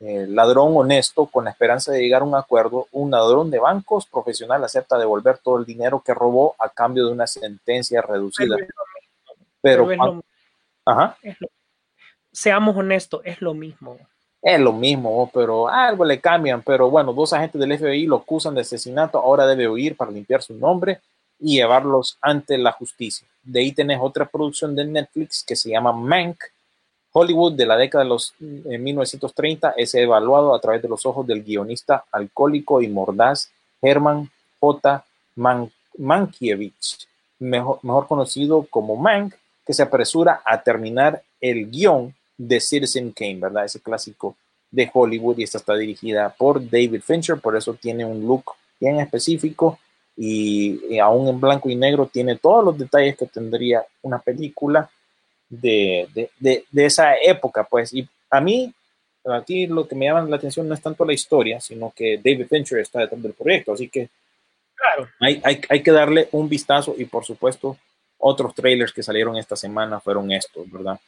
ladrón honesto con la esperanza de llegar a un acuerdo. Un ladrón de bancos profesional acepta devolver todo el dinero que robó a cambio de una sentencia reducida. Pero, Ajá. seamos honestos, es lo mismo. Es lo mismo, pero algo le cambian. Pero bueno, dos agentes del FBI lo acusan de asesinato, ahora debe huir para limpiar su nombre y llevarlos ante la justicia. De ahí tenés otra producción de Netflix que se llama Mank. Hollywood de la década de los 1930 es evaluado a través de los ojos del guionista alcohólico y mordaz Herman J. Mankiewicz, mejor, mejor conocido como Mank, que se apresura a terminar el guion de Citizen Kane, ¿verdad? Ese clásico de Hollywood y esta está dirigida por David Fincher, por eso tiene un look bien específico y, aún en blanco y negro tiene todos los detalles que tendría una película de, de, de, esa época, pues. Y a mí, aquí lo que me llama la atención no es tanto la historia, sino que David Fincher está detrás del proyecto, así que claro. hay, hay, hay que darle un vistazo y por supuesto otros trailers que salieron esta semana fueron estos, ¿verdad?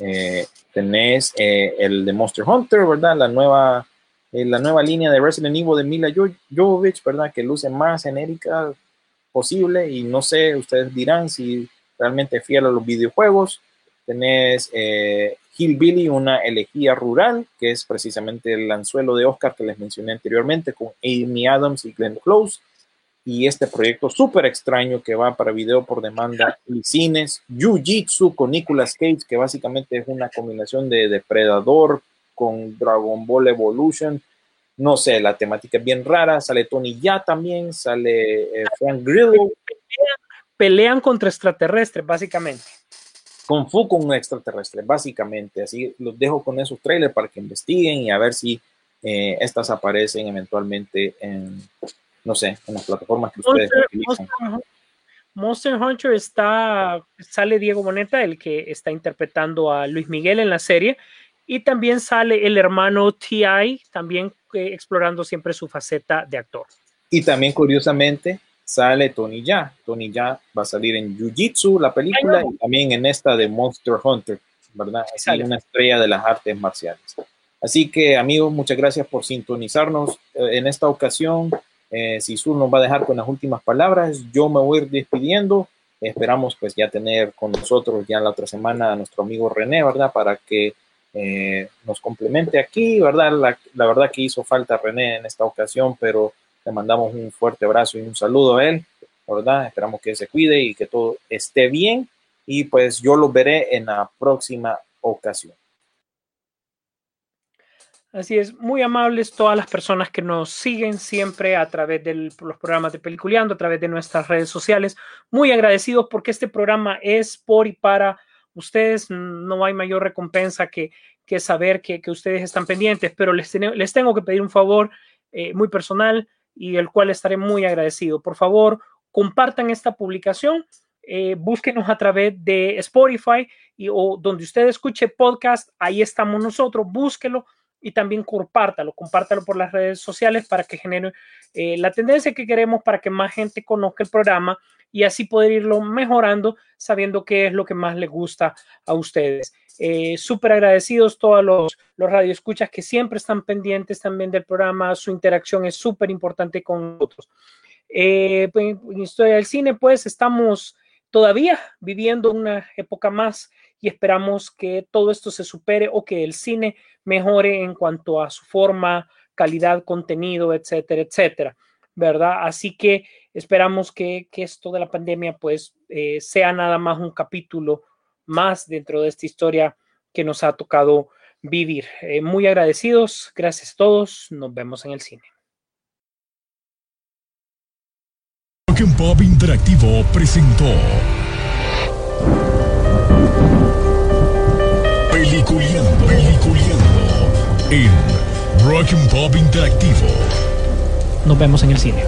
Eh, tenés eh, el de Monster Hunter, ¿verdad? La nueva la nueva línea de Resident Evil de Mila Jovovich, ¿verdad? Que luce más genérica posible y no sé, ustedes dirán si realmente es fiel a los videojuegos. Tenés eh, Hillbilly, una elegía rural, que es precisamente el anzuelo de Oscar que les mencioné anteriormente, con Amy Adams y Glenn Close. Y este proyecto súper extraño que va para video por demanda y cines, Jiu-Jitsu con Nicolas Cage, que básicamente es una combinación de depredador, con Dragon Ball Evolution. No sé, la temática es bien rara. Sale Tony Ya también, sale eh, Frank Grillo. Pelean, contra extraterrestres, básicamente. Con Fu con un extraterrestre, básicamente. Así los dejo con esos trailers para que investiguen y a ver si eh, estas aparecen eventualmente en, no sé, en las plataformas que ustedes utilizan. Monster Hunter está, sale Diego Moneta, el que está interpretando a Luis Miguel en la serie, y también sale el hermano T.I., también eh, explorando siempre su faceta de actor. Y también, curiosamente, sale Tony Ya. Tony Ya va a salir en Jiu-Jitsu, la película, y también en esta de Monster Hunter, ¿verdad? Es una estrella de las artes marciales. Así que, amigos, muchas gracias por sintonizarnos eh, en esta ocasión. Eh, si Sur nos va a dejar con las últimas palabras, yo me voy a ir despidiendo. Esperamos pues ya tener con nosotros ya la otra semana a nuestro amigo René, ¿verdad? Para que eh, nos complemente aquí, ¿verdad? La, verdad que hizo falta René en esta ocasión, pero le mandamos un fuerte abrazo y un saludo a él, ¿verdad? Esperamos que se cuide y que todo esté bien. y pues yo los veré en la próxima ocasión. Así es, muy amables todas las personas que nos siguen siempre a través de los programas de Peliculeando, a través de nuestras redes sociales. Muy agradecidos porque este programa es por y para ustedes. No hay mayor recompensa que, que saber que, que, ustedes están pendientes, pero les, les tengo que pedir un favor eh, muy personal y el cual estaré muy agradecido. Por favor, compartan esta publicación. Eh, búsquenos a través de Spotify y, o donde usted escuche podcast, ahí estamos nosotros, búsquelo y también compártalo, compártalo por las redes sociales para que genere eh, la tendencia que queremos para que más gente conozca el programa y así poder irlo mejorando sabiendo qué es lo que más les gusta a ustedes. Eh, Súper agradecidos todos los, los radioescuchas que siempre están pendientes también del programa, su interacción es súper importante con nosotros. Eh, pues, en Historia del Cine, pues estamos todavía viviendo una época más y esperamos que todo esto se supere o que el cine mejore en cuanto a su forma, calidad, contenido, etcétera, etcétera, ¿verdad? Así que esperamos que, esto de la pandemia pues eh, sea nada más un capítulo más dentro de esta historia que nos ha tocado vivir. Eh, muy agradecidos, gracias a todos, nos vemos en el cine. Pop Interactivo presentó en Rock and Pop Interactivo. Nos vemos en el cine.